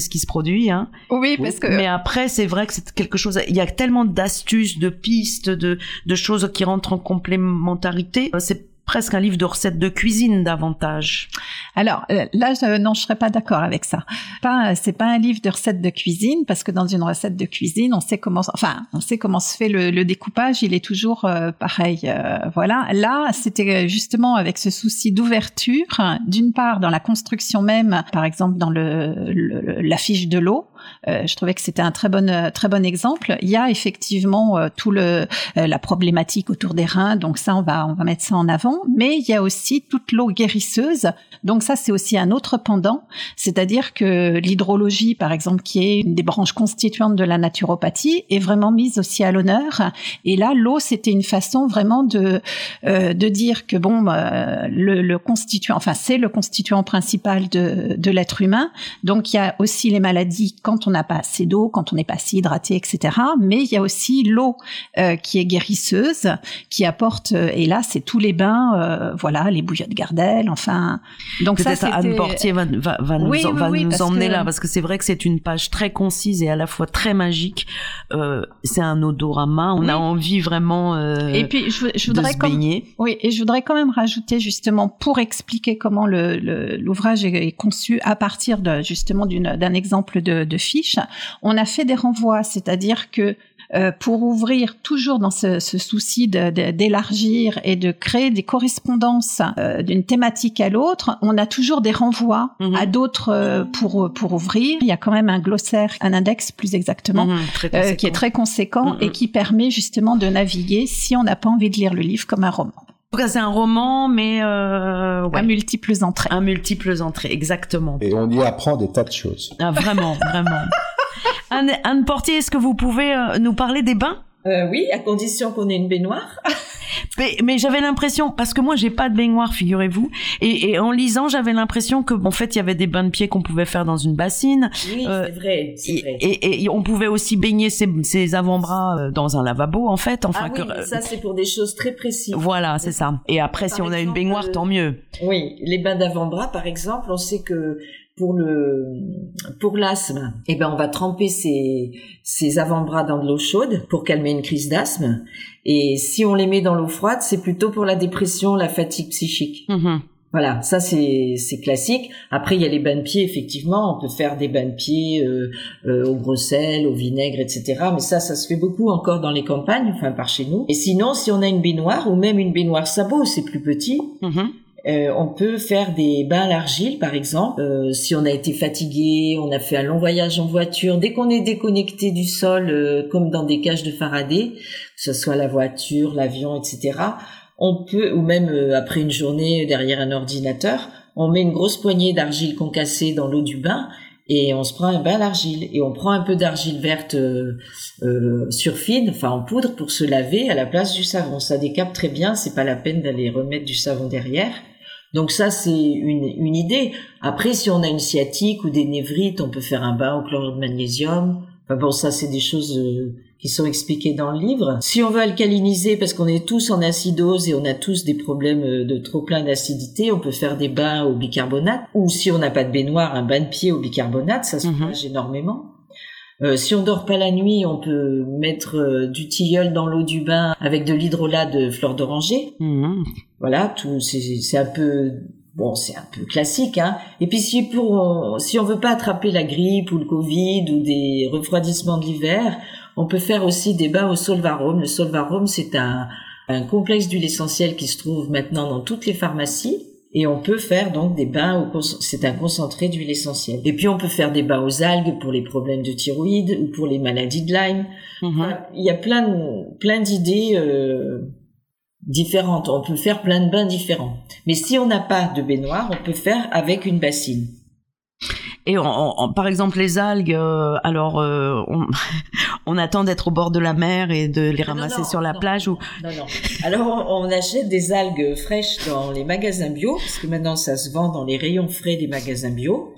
ce qui se produit. Hein. Oui, parce que. Mais après, c'est vrai que c'est quelque chose. Il y a tellement d'astuces, de pistes, de, de choses qui rentrent en complémentarité. C'est presque un livre de recettes de cuisine davantage. Alors euh, là, je, non, je serais pas d'accord avec ça. Pas, c'est pas un livre de recettes de cuisine parce que dans une recette de cuisine, on sait comment, enfin, on sait comment se fait le, découpage. Il est toujours euh, pareil. Euh, voilà. Là, c'était justement avec ce souci d'ouverture, d'une part dans la construction même, par exemple dans le, fiche de l'eau. Je trouvais que c'était un très bon, très bon exemple. Il y a effectivement tout le la problématique autour des reins, donc ça, on va on va mettre ça en avant mais il y a aussi toute l'eau guérisseuse. Donc ça, c'est aussi un autre pendant, c'est-à-dire que l'hydrologie, par exemple, qui est une des branches constituantes de la naturopathie, est vraiment mise aussi à l'honneur. Et là, l'eau, c'était une façon vraiment de euh, de dire que bon, euh, le, le, constituant, enfin c'est le constituant principal de, de l'être humain. Donc il y a aussi les maladies quand on n'a pas assez d'eau, quand on n'est pas assez hydraté, etc. Mais il y a aussi l'eau euh, qui est guérisseuse, qui apporte, et là, c'est tous les bains euh, voilà, les bouillottes Gardel, enfin. Donc ça. Anne Portier va, va, va nous, va nous emmener là, parce que c'est vrai que c'est une page très concise et à la fois très magique. Euh, c'est un odorama, on a envie vraiment euh, et puis je, je voudrais de se baigner. Oui, et je voudrais quand même rajouter justement pour expliquer comment le, l'ouvrage est, conçu à partir de justement d'un exemple de, de fiche. On a fait des renvois, c'est-à-dire que euh, pour ouvrir toujours dans ce, ce souci d'élargir et de créer des correspondances euh, d'une thématique à l'autre, on a toujours des renvois mhm. à d'autres euh, pour pour ouvrir. Il y a quand même un glossaire, un index plus exactement, mhm, qui est très conséquent et mhm. qui permet justement de naviguer si on n'a pas envie de lire le livre comme un roman. En tout cas, c'est un roman, mais euh, ouais. un multiples entrées. Un multiples entrées, exactement. Et on y apprend des tas de choses. Ah, vraiment, vraiment. Anne, Anne Portier, est-ce que vous pouvez euh, nous parler des bains? Euh, Oui, à condition qu'on ait une baignoire. mais, mais j'avais l'impression, parce que moi j'ai pas de baignoire, figurez-vous, et, et, en lisant j'avais l'impression que en fait il y avait des bains de pieds qu'on pouvait faire dans une bassine. Oui, euh, c'est vrai. Et, et, on pouvait aussi baigner ses, ses avant-bras euh, dans un lavabo en fait. Enfin, ah oui, ça c'est pour des choses très précises. Voilà, c'est ça. Et après, si on a une baignoire, tant mieux. Oui, les bains d'avant-bras par exemple, on sait que pour le pour l'asthme, eh ben on va tremper ses, ses avant-bras dans de l'eau chaude pour calmer une crise d'asthme. Et si on les met dans l'eau froide, c'est plutôt pour la dépression, la fatigue psychique. Mm-hmm. Voilà, ça c'est c'est classique. Après il y a les bains de pieds, effectivement, on peut faire des bains de pieds euh, euh, au gros sel, au vinaigre, etc. Mais ça, ça se fait beaucoup encore dans les campagnes, enfin par chez nous. Et sinon, si on a une baignoire ou même une baignoire sabot, c'est plus petit. Mm-hmm. Euh, on peut faire des bains à l'argile, par exemple. Euh, si on a été fatigué, on a fait un long voyage en voiture, dès qu'on est déconnecté du sol, euh, comme dans des cages de Faraday, que ce soit la voiture, l'avion, etc., on peut, ou même après une journée derrière un ordinateur, on met une grosse poignée d'argile concassée dans l'eau du bain et on se prend un bain à l'argile et on prend un peu d'argile verte euh, surfine, enfin en poudre pour se laver à la place du savon. Ça décape très bien, c'est pas la peine d'aller remettre du savon derrière. Donc ça, c'est une, une idée. Après, si on a une sciatique ou des névrites, on peut faire un bain au chlorure de magnésium. Enfin bon, ça, c'est des choses euh, qui sont expliquées dans le livre. Si on veut alcaliniser, parce qu'on est tous en acidose et on a tous des problèmes euh, de trop plein d'acidité, on peut faire des bains au bicarbonate. Ou si on n'a pas de baignoire, un bain de pied au bicarbonate, ça se mmh. énormément. Euh, si on dort pas la nuit, on peut mettre euh, du tilleul dans l'eau du bain avec de l'hydrolat de fleurs d'oranger. Mmh. Voilà, tout c'est un peu bon, c'est un peu classique, hein. Et puis si pour si on veut pas attraper la grippe ou le Covid ou des refroidissements de l'hiver, on peut faire aussi des bains au solvarum. Le solvarum, c'est un un complexe d'huile essentielle qui se trouve maintenant dans toutes les pharmacies et on peut faire donc des bains, c'est un concentré d'huile essentielle. Et puis on peut faire des bains aux algues pour les problèmes de thyroïde ou pour les maladies de Lyme. Mhm. il y a plein, plein d'idées euh, différentes. On peut faire plein de bains différents. Mais si on n'a pas de baignoire, on peut faire avec une bassine. Et par exemple les algues, euh, alors euh, on, on, attend d'être au bord de la mer et de les ramasser sur la plage ou Non non. Alors on, achète des algues fraîches dans les magasins bio parce que maintenant ça se vend dans les rayons frais des magasins bio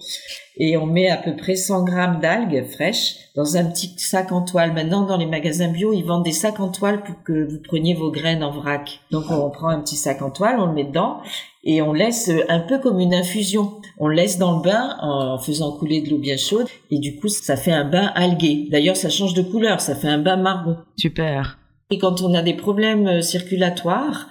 et on met à peu près 100 grammes d'algues fraîches dans un petit sac en toile. Maintenant, dans les magasins bio, ils vendent des sacs en toile pour que vous preniez vos graines en vrac. Donc, on prend un petit sac en toile, on le met dedans et on laisse un peu comme une infusion. On laisse dans le bain en faisant couler de l'eau bien chaude et du coup ça fait un bain algué. D'ailleurs ça change de couleur, ça fait un bain marron. Super. Et quand on a des problèmes circulatoires,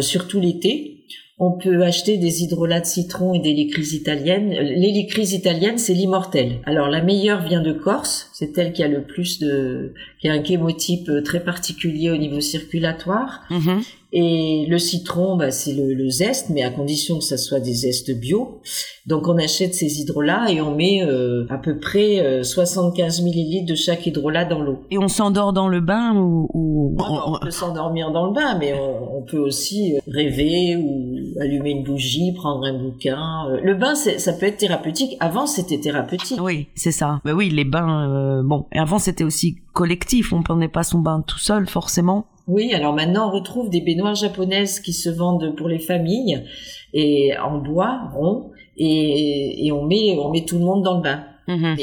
surtout l'été, on peut acheter des hydrolats de citron et des licryses italiennes. Les italienne, c'est l'immortel. Alors la meilleure vient de Corse, c'est elle qui a le plus de, qui a un chémotype très particulier au niveau circulatoire. Mm-hmm. Et le citron, bah, c'est le, zeste, mais à condition que ça soit des zestes bio. Donc on achète ces hydrolats et on met euh, à peu près 75 euh, millilitres de chaque hydrolat dans l'eau. Et on s'endort dans le bain ou, ou... on peut s'endormir dans le bain, mais on, peut aussi euh, rêver ou allumer une bougie, prendre un bouquin. Le bain, ça peut être thérapeutique. Avant, c'était thérapeutique. Oui, c'est ça. Mais oui, les bains. bon, et avant, c'était aussi collectif. On prenait pas son bain tout seul, forcément. Oui, alors maintenant on retrouve des baignoires japonaises qui se vendent pour les familles et en bois rond et, on met on met tout le monde dans le bain. Mhm.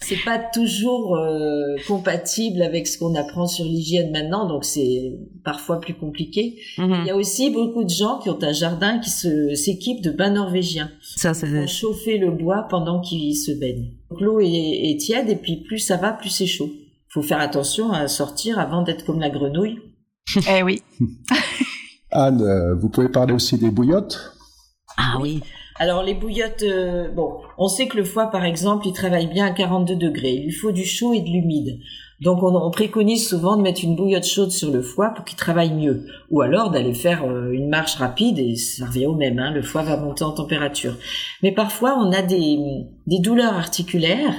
c'est pas toujours euh, compatible avec ce qu'on apprend sur l'hygiène maintenant, donc c'est parfois plus compliqué. Mhm. Il y a aussi beaucoup de gens qui ont un jardin qui se s'équipent de bains norvégiens. Ça, c'est chauffer le bois pendant qu'ils se baignent. L'eau est, est tiède et puis plus ça va, plus c'est chaud faut faire attention à sortir avant d'être comme la grenouille. eh oui. Anne, euh, vous pouvez parler aussi des bouillottes? Ah oui. Alors les bouillottes, euh, bon, on sait que le foie, par exemple, il travaille bien à 42 degrés. Il lui faut du chaud et de l'humide. Donc on, préconise souvent de mettre une bouillotte chaude sur le foie pour qu'il travaille mieux, ou alors d'aller faire euh, une marche rapide et ça revient au même. Hein, le foie va monter en température. Mais parfois on a des, des douleurs articulaires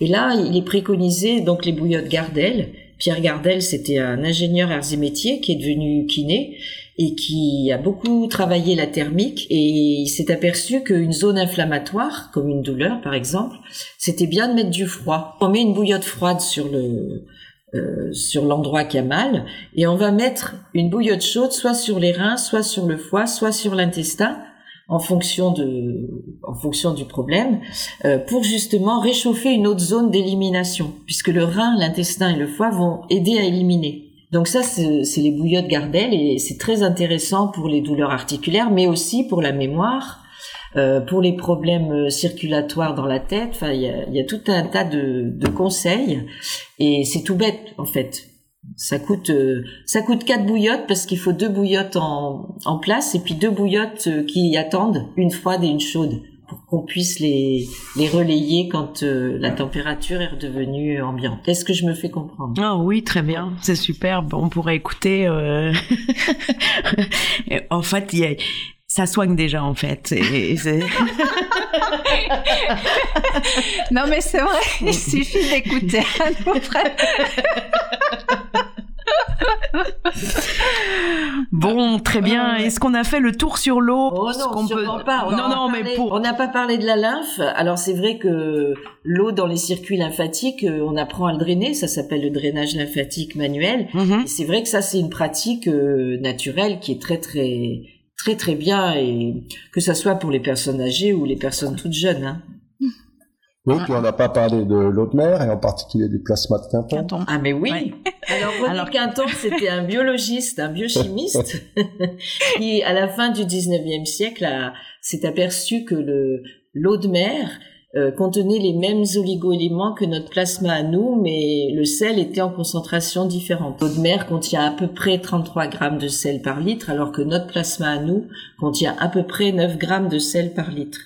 et là il est préconisé donc les bouillottes Gardel. Pierre Gardel, c'était un ingénieur arzimétier qui est devenu kiné et qui a beaucoup travaillé la thermique et il s'est aperçu qu'une zone inflammatoire, comme une douleur par exemple, c'était bien de mettre du froid. On met une bouillotte froide sur le euh, sur l'endroit qui a mal et on va mettre une bouillotte chaude soit sur les reins, soit sur le foie, soit sur l'intestin en fonction de en fonction du problème euh, pour justement réchauffer une autre zone d'élimination puisque le rein, l'intestin et le foie vont aider à éliminer. Donc ça, c'est les bouillottes Gardel et c'est très intéressant pour les douleurs articulaires, mais aussi pour la mémoire, euh, pour les problèmes euh, circulatoires dans la tête. Enfin, il y a, tout un tas de, conseils et c'est tout bête en fait. Ça coûte euh, ça coûte quatre bouillottes parce qu'il faut deux bouillottes en, en place et puis deux bouillottes qui attendent une froide et une chaude qu'on puisse les, les relayer quand euh, la température est redevenue ambiante. Est-ce que je me fais comprendre? Ah oui, très bien, c'est superbe. On pourrait écouter. Euh... en fait, y a... ça soigne déjà en fait. non mais c'est vrai, il suffit d'écouter à nous bon, très bien. Est-ce qu'on a fait le tour sur l'eau? Oh non, pas. On non, non, mais pour... On n'a pas parlé de la lymphe. Alors c'est vrai que l'eau dans les circuits lymphatiques, euh, on apprend à le drainer. Ça s'appelle le drainage lymphatique manuel. Mhm. c'est vrai que ça, c'est une pratique euh, naturelle qui est très, très, très, très bien et que ça soit pour les personnes âgées ou les personnes toutes jeunes. Hein. Oui, puis on n'a pas parlé de l'eau de mer et en particulier du plasma de Quinton. Ah mais oui. Alors René Quinton, c'était un biologiste, un biochimiste qui, à la fin du 19e siècle, s'est aperçu que le l'eau de mer euh, contenait les mêmes oligoéléments que notre plasma à nous, mais le sel était en concentration différente. L'eau de mer contient à peu près 33 grammes de sel par litre, alors que notre plasma à nous contient à peu près 9 grammes de sel par litre.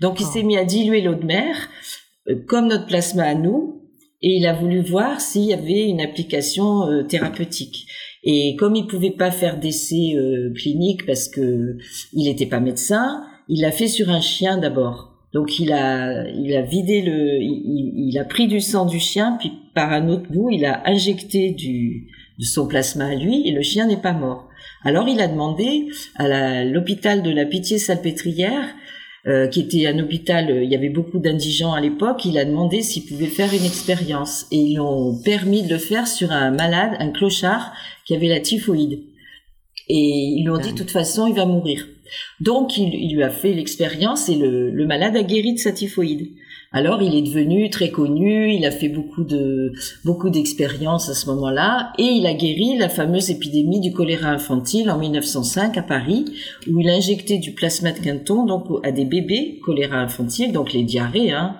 Donc il s'est mis à diluer l'eau de mer euh, comme notre plasma à nous, et il a voulu voir s'il y avait une application euh, thérapeutique. Et comme il pouvait pas faire d'essais euh, cliniques parce que il n'était pas médecin, il l'a fait sur un chien d'abord. Donc il a il a vidé le il, a pris du sang du chien puis par un autre bout il a injecté du de son plasma à lui et le chien n'est pas mort. Alors il a demandé à l'hôpital de la Pitié-Salpêtrière euh, qui était un hôpital, euh, il y avait beaucoup d'indigents à l'époque, il a demandé s'il pouvait faire une expérience. Et ils ont permis de le faire sur un malade, un clochard, qui avait la typhoïde. Et ils lui ont dit, de toute façon, il va mourir. Donc, il, lui a fait l'expérience et le, le malade a guéri de sa typhoïde. Alors il est devenu très connu, il a fait beaucoup de beaucoup d'expériences à ce moment-là et il a guéri la fameuse épidémie du choléra infantile en 1905 à Paris où il a injecté du plasma de Quinton donc à des bébés choléra infantile donc les diarrhées hein.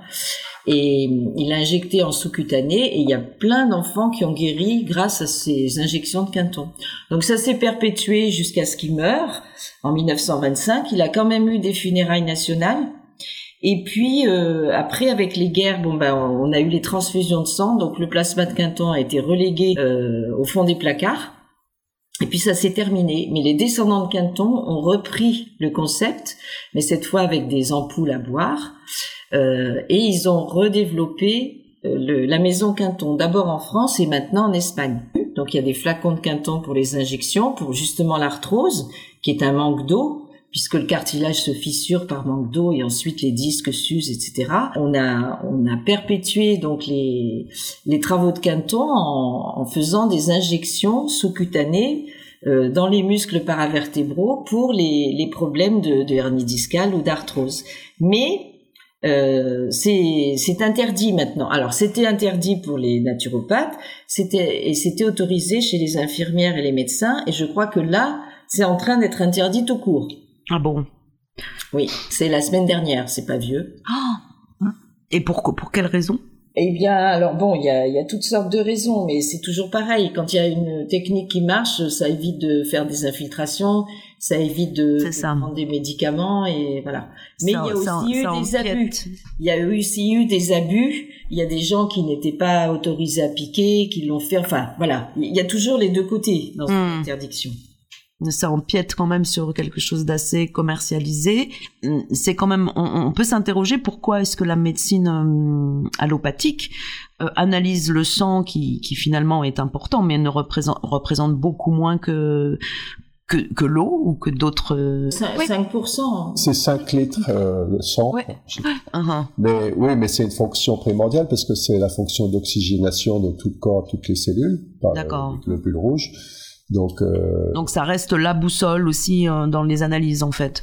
et il a injecté en sous-cutané et il y a plein d'enfants qui ont guéri grâce à ces injections de Quinton. Donc ça s'est perpétué jusqu'à ce qu'il meure en 1925. Il a quand même eu des funérailles nationales. Et puis euh, après, avec les guerres, bon ben on a eu les transfusions de sang, donc le plasma de Quinton a été relégué euh, au fond des placards. Et puis ça s'est terminé. Mais les descendants de Quinton ont repris le concept, mais cette fois avec des ampoules à boire. Euh, et ils ont redéveloppé euh, la maison Quinton, d'abord en France et maintenant en Espagne. Donc il y a des flacons de Quinton pour les injections, pour justement l'arthrose, qui est un manque d'eau, puisque le cartilage se fissure par manque d'eau et ensuite les disques s'usent, etc. On a on a perpétué donc les les travaux de Quinton en, en faisant des injections sous-cutanées euh, dans les muscles paravertébraux pour les les problèmes de, de hernie discale ou d'arthrose. Mais euh, c'est interdit maintenant. Alors c'était interdit pour les naturopathes, c'était et c'était autorisé chez les infirmières et les médecins. Et je crois que là, c'est en train d'être interdit tout court. Ah bon? Oui, c'est la semaine dernière, c'est pas vieux. Oh et pour pour quelle raison? Eh bien, alors bon, il y a, y a, toutes sortes de raisons, mais c'est toujours pareil. Quand il y a une technique qui marche, ça évite de faire des infiltrations, ça évite de, prendre des médicaments et voilà. Mais il y a aussi eu des abus. Il y a aussi eu des abus. Il y a des gens qui n'étaient pas autorisés à piquer, qui l'ont fait. Enfin, voilà. Il y a toujours les deux côtés dans cette hmm. interdiction ça empiète quand même sur quelque chose d'assez commercialisé. C'est quand même, on, peut s'interroger pourquoi est-ce que la médecine euh, allopathique euh, analyse le sang qui, qui, finalement est important, mais ne représente, représente beaucoup moins que que, que l'eau ou que d'autres 5%. C'est 5 litres euh, le sang. Uh-huh. Mais oui, mais c'est une fonction primordiale parce que c'est la fonction d'oxygénation de tout le corps, toutes les cellules, par le globule rouge. Donc, euh, donc ça reste la boussole aussi euh, dans les analyses en fait.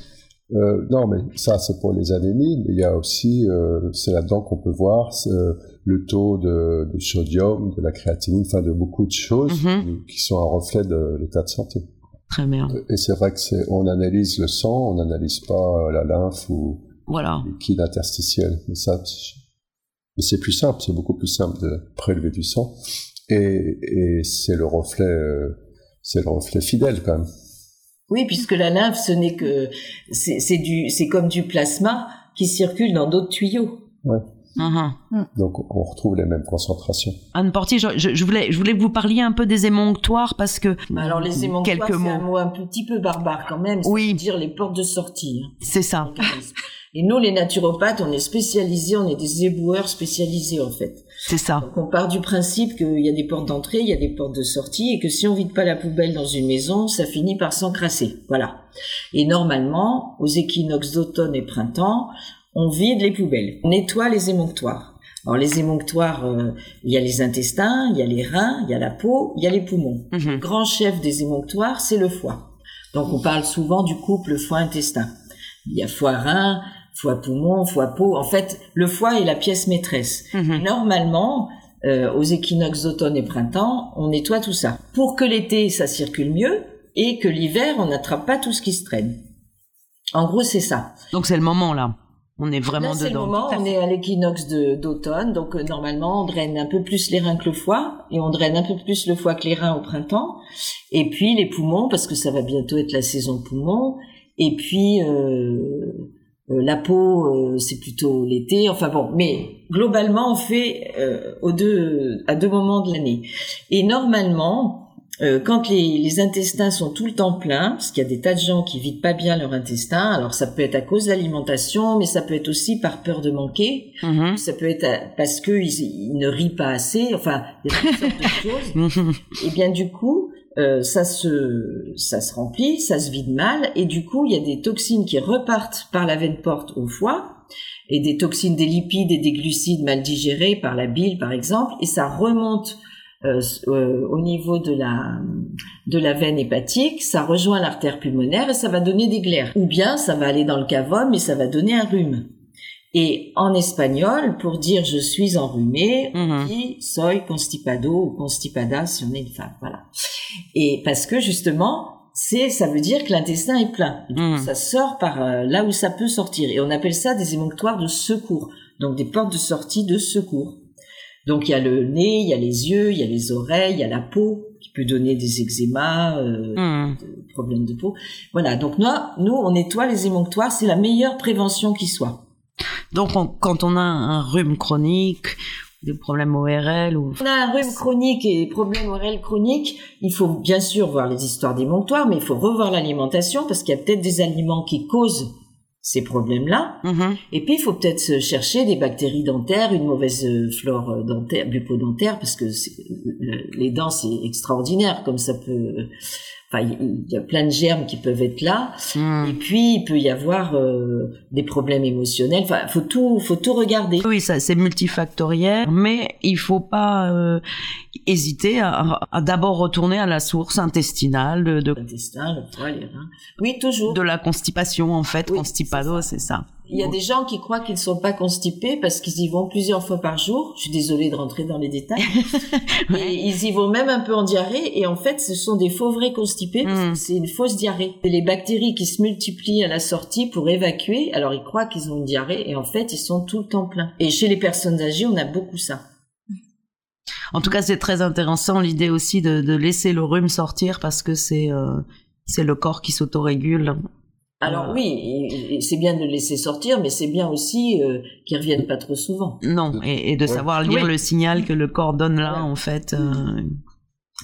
Euh, non, mais ça c'est pour les anémies, mais il y a aussi, euh, c'est là-dedans qu'on peut voir euh, le taux de, de, sodium, de la créatinine, enfin de beaucoup de choses mhm. qui sont un reflet de l'état de santé. Très bien. Et c'est vrai que c'est, on analyse le sang, on n'analyse pas la lymphe ou voilà. le liquide interstitiel. Mais ça, c'est plus simple, c'est beaucoup plus simple de prélever du sang, et, et c'est le reflet c'est le reflet fidèle quand même. Oui, puisque la lymphe, ce n'est que c'est du c'est comme du plasma qui circule dans d'autres tuyaux. Ouais. Uh-huh. Donc on retrouve les mêmes concentrations. Anne Portier, je, je, voulais je voulais que vous parliez un peu des émonctoires parce que bah, alors les émonctoires c'est un mot un petit peu barbare quand même, oui. dire les portes de sortie. Hein. C'est ça. Et nous les naturopathes, on est spécialisés, on est des éboueurs spécialisés en fait. C'est ça. Donc on part du principe qu'il y a des portes d'entrée, il y a des portes de sortie, et que si on vide pas la poubelle dans une maison, ça finit par s'encrasser. Voilà. Et normalement, aux équinoxes d'automne et printemps, on vide les poubelles, on nettoie les émonctoires. Alors les émonctoires, euh, il y a les intestins, il y a les reins, il y a la peau, il y a les poumons. Mhm. Le grand chef des émonctoires, c'est le foie. Donc on parle souvent du couple foie-intestin. Il y a foie-rein, foie poumon, foie peau. En fait, le foie est la pièce maîtresse. Mhm. Normalement, euh, aux équinoxes d'automne et printemps, on nettoie tout ça pour que l'été ça circule mieux et que l'hiver on n'attrape pas tout ce qui se traîne. En gros, c'est ça. Donc c'est le moment là. On est vraiment là, dedans. C'est le moment. On est à l'équinoxe d'automne, donc euh, normalement on draine un peu plus les reins que le foie et on draine un peu plus le foie que les reins au printemps. Et puis les poumons parce que ça va bientôt être la saison poumons. Et puis euh, euh, la peau, euh, c'est plutôt l'été. Enfin bon, mais globalement, on fait euh, aux deux, à deux moments de l'année. Et normalement, quand les, les, intestins sont tout le temps pleins, parce qu'il y a des tas de gens qui vident pas bien leur intestin, alors ça peut être à cause de l'alimentation, mais ça peut être aussi par peur de manquer, mm-hmm. ça peut être parce que ils, ne rient pas assez, enfin, il y a toutes sortes de choses. Et bien du coup, euh, ça se ça se remplit, ça se vide mal et du coup il y a des toxines qui repartent par la veine porte au foie et des toxines des lipides et des glucides mal digérés par la bile par exemple et ça remonte euh, euh, au niveau de la de la veine hépatique, ça rejoint l'artère pulmonaire et ça va donner des glaires. Ou bien ça va aller dans le cavum et ça va donner un rhume. Et en espagnol, pour dire je suis enrhumé, on mhm. dit soy constipado ou constipada si on est une femme. Voilà. Et parce que justement, c'est ça veut dire que l'intestin est plein. Mhm. Ça sort par euh, là où ça peut sortir. Et on appelle ça des émonctoires de secours. donc des portes de sortie de secours. Donc il y a le nez, il y a les yeux, il y a les oreilles, il y a la peau qui peut donner des eczémas, euh, Hmm. des problèmes de peau. Voilà, donc nous, nous on nettoie les émonctoires, c'est la meilleure prévention qui soit. Donc, on- quand on a un rhume chronique, des problèmes ORL ou On a un rhume chronique et des problèmes ORL chroniques, il faut bien sûr voir les histoires d'émonctoires, mais il faut revoir l'alimentation parce qu'il y a peut-être des aliments qui causent ces problèmes-là. Mhm. Et puis, il faut peut-être chercher des bactéries dentaires, une mauvaise euh, flore euh, dentaire, bucco-dentaire, parce que euh, les dents, c'est extraordinaire, comme ça peut... Enfin, il y a plein de germes qui peuvent être là. Hmm. Et puis, il peut y avoir euh, des problèmes émotionnels. Enfin, faut tout, faut tout regarder. Oui, ça c'est multifactoriel, mais il faut pas euh, hésiter à, à d'abord retourner à la source intestinale de, de, L'intestin, le foie, les reins. Oui, toujours. de la constipation en fait, Oui, constipado, c'est ça. Il y a des gens qui croient qu'ils ne sont pas constipés parce qu'ils y vont plusieurs fois par jour. Je suis désolée de rentrer dans les détails. Et ils y vont même un peu en diarrhée. Et en fait, ce sont des faux vrais constipés parce Mm. que c'est une fausse diarrhée. C'est les bactéries qui se multiplient à la sortie pour évacuer. Alors, ils croient qu'ils ont une diarrhée et en fait, ils sont tout le temps pleins. Et chez les personnes âgées, on a beaucoup ça. En tout cas, c'est très intéressant l'idée aussi de, de laisser le rhume sortir parce que c'est euh, c'est le corps qui s'autorégule. Alors Ah. oui, c'est bien de le laisser sortir, mais c'est bien aussi euh, qu'ils reviennent pas trop souvent. Non, et, et de Ouais. savoir lire Oui. le signal que le corps donne là, en fait, euh,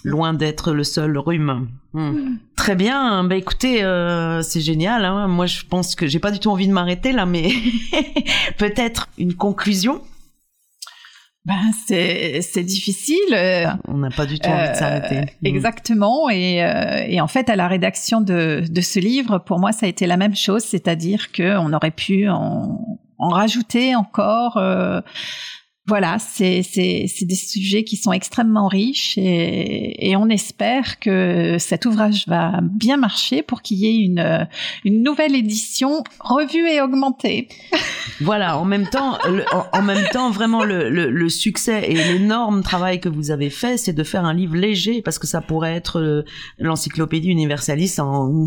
loin d'être le seul rhume. Hmm. Très bien, bah écoutez, euh, c'est génial. Hein. Moi, je pense que j'ai pas du tout envie de m'arrêter là, mais peut-être une conclusion. Ben, c'est c'est difficile. euh, On n'a pas du tout envie de Euh, s'arrêter. Hmm. Exactement. Et, euh, et en fait, à la rédaction de, de ce livre, pour moi, ça a été la même chose, c'est-à-dire que on aurait pu en, en rajouter encore. euh, voilà, c'est des sujets qui sont extrêmement riches et, et on espère que cet ouvrage va bien marcher pour qu'il y ait une une nouvelle édition revue et augmentée. Voilà, en même temps, en même temps, vraiment le, le, le succès et l'énorme travail que vous avez fait, c'est de faire un livre léger parce que ça pourrait être euh, l'encyclopédie universaliste en, en,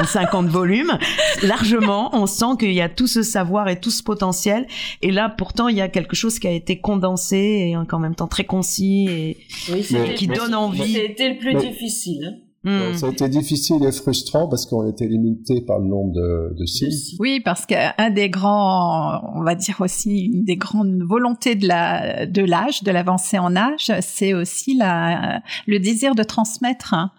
en 50 volumes. Largement, on sent qu'il y a tout ce savoir et tout ce potentiel. Et là, pourtant, il y a quelque chose qui a été condensé et en même temps très concis et Oui, qui donne envie. C'était le plus Mais- difficile. Hmm. Ça a été difficile et frustrant parce qu'on était limité par le nombre de, de signes. Oui, parce qu'un des grands, on va dire aussi une des grandes volontés de la de l'âge, de l'avancée en âge, c'est aussi la le désir de transmettre. hein.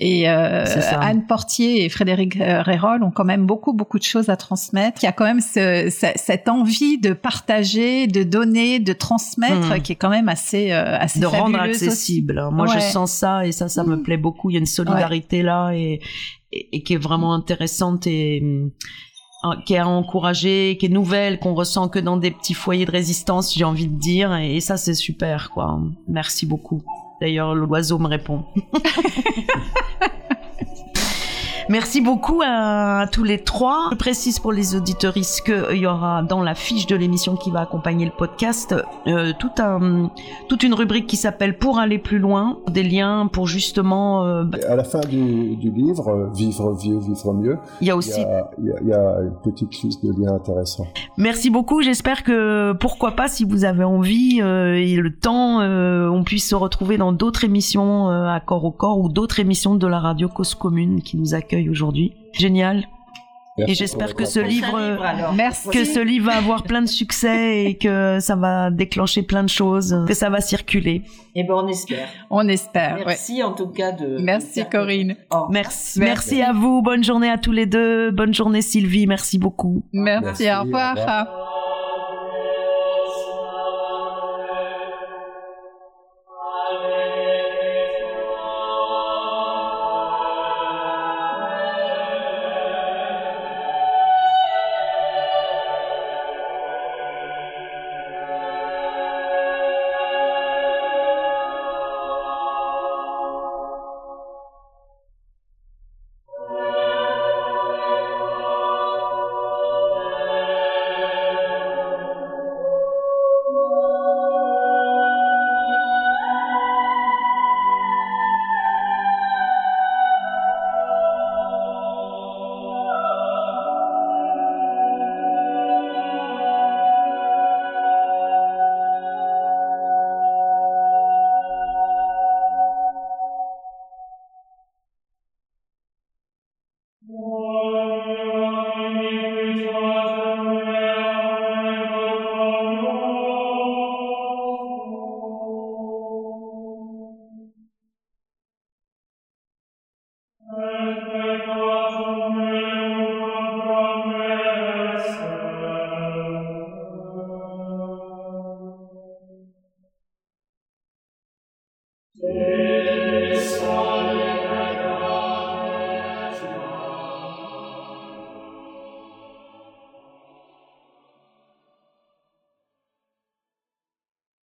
Et euh. Anne Portier et Frédéric euh, Rérol ont quand même beaucoup beaucoup de choses à transmettre. Il y a quand même ce, ce- cette envie de partager, de donner, de transmettre, Hmm. qui est quand même assez euh, assez de rendre aussi. accessible. Moi, je sens ça et ça, ça me Mm. plaît beaucoup. Il y a une solidarité là et, et, et qui est vraiment intéressante et hum, qui est à encourager, qui est nouvelle, qu'on ressent que dans des petits foyers de résistance, j'ai envie de dire. Et, ça, c'est super, quoi. Merci beaucoup. D'ailleurs, l'oiseau me répond. Merci beaucoup à, à tous les trois. Je précise pour les auditeuristes qu'il y aura dans la fiche de l'émission qui va accompagner le podcast euh, tout un, toute une rubrique qui s'appelle Pour aller plus loin, des liens pour justement... euh, bah, à la fin du, du livre, euh, Vivre vieux, vivre mieux, il y a aussi il y a- il y a une petite liste de liens intéressants. Merci beaucoup. J'espère que pourquoi pas, si vous avez envie euh, et le temps, euh, on puisse se retrouver dans d'autres émissions euh, à corps au corps ou d'autres émissions de la radio Cause Commune qui nous accueille aujourd'hui. Génial. Merci Et j'espère que ce livre. Merci. que ce livre va avoir plein de succès et que ça va déclencher plein de choses, que ça va circuler. Eh ben, on espère. On espère. ouais. Merci en tout cas de. Merci de Corinne. Revoir. Merci. Merci. Merci à vous. Bonne journée à tous les deux. Bonne journée Sylvie. Merci beaucoup. Merci. Merci, au revoir. au revoir.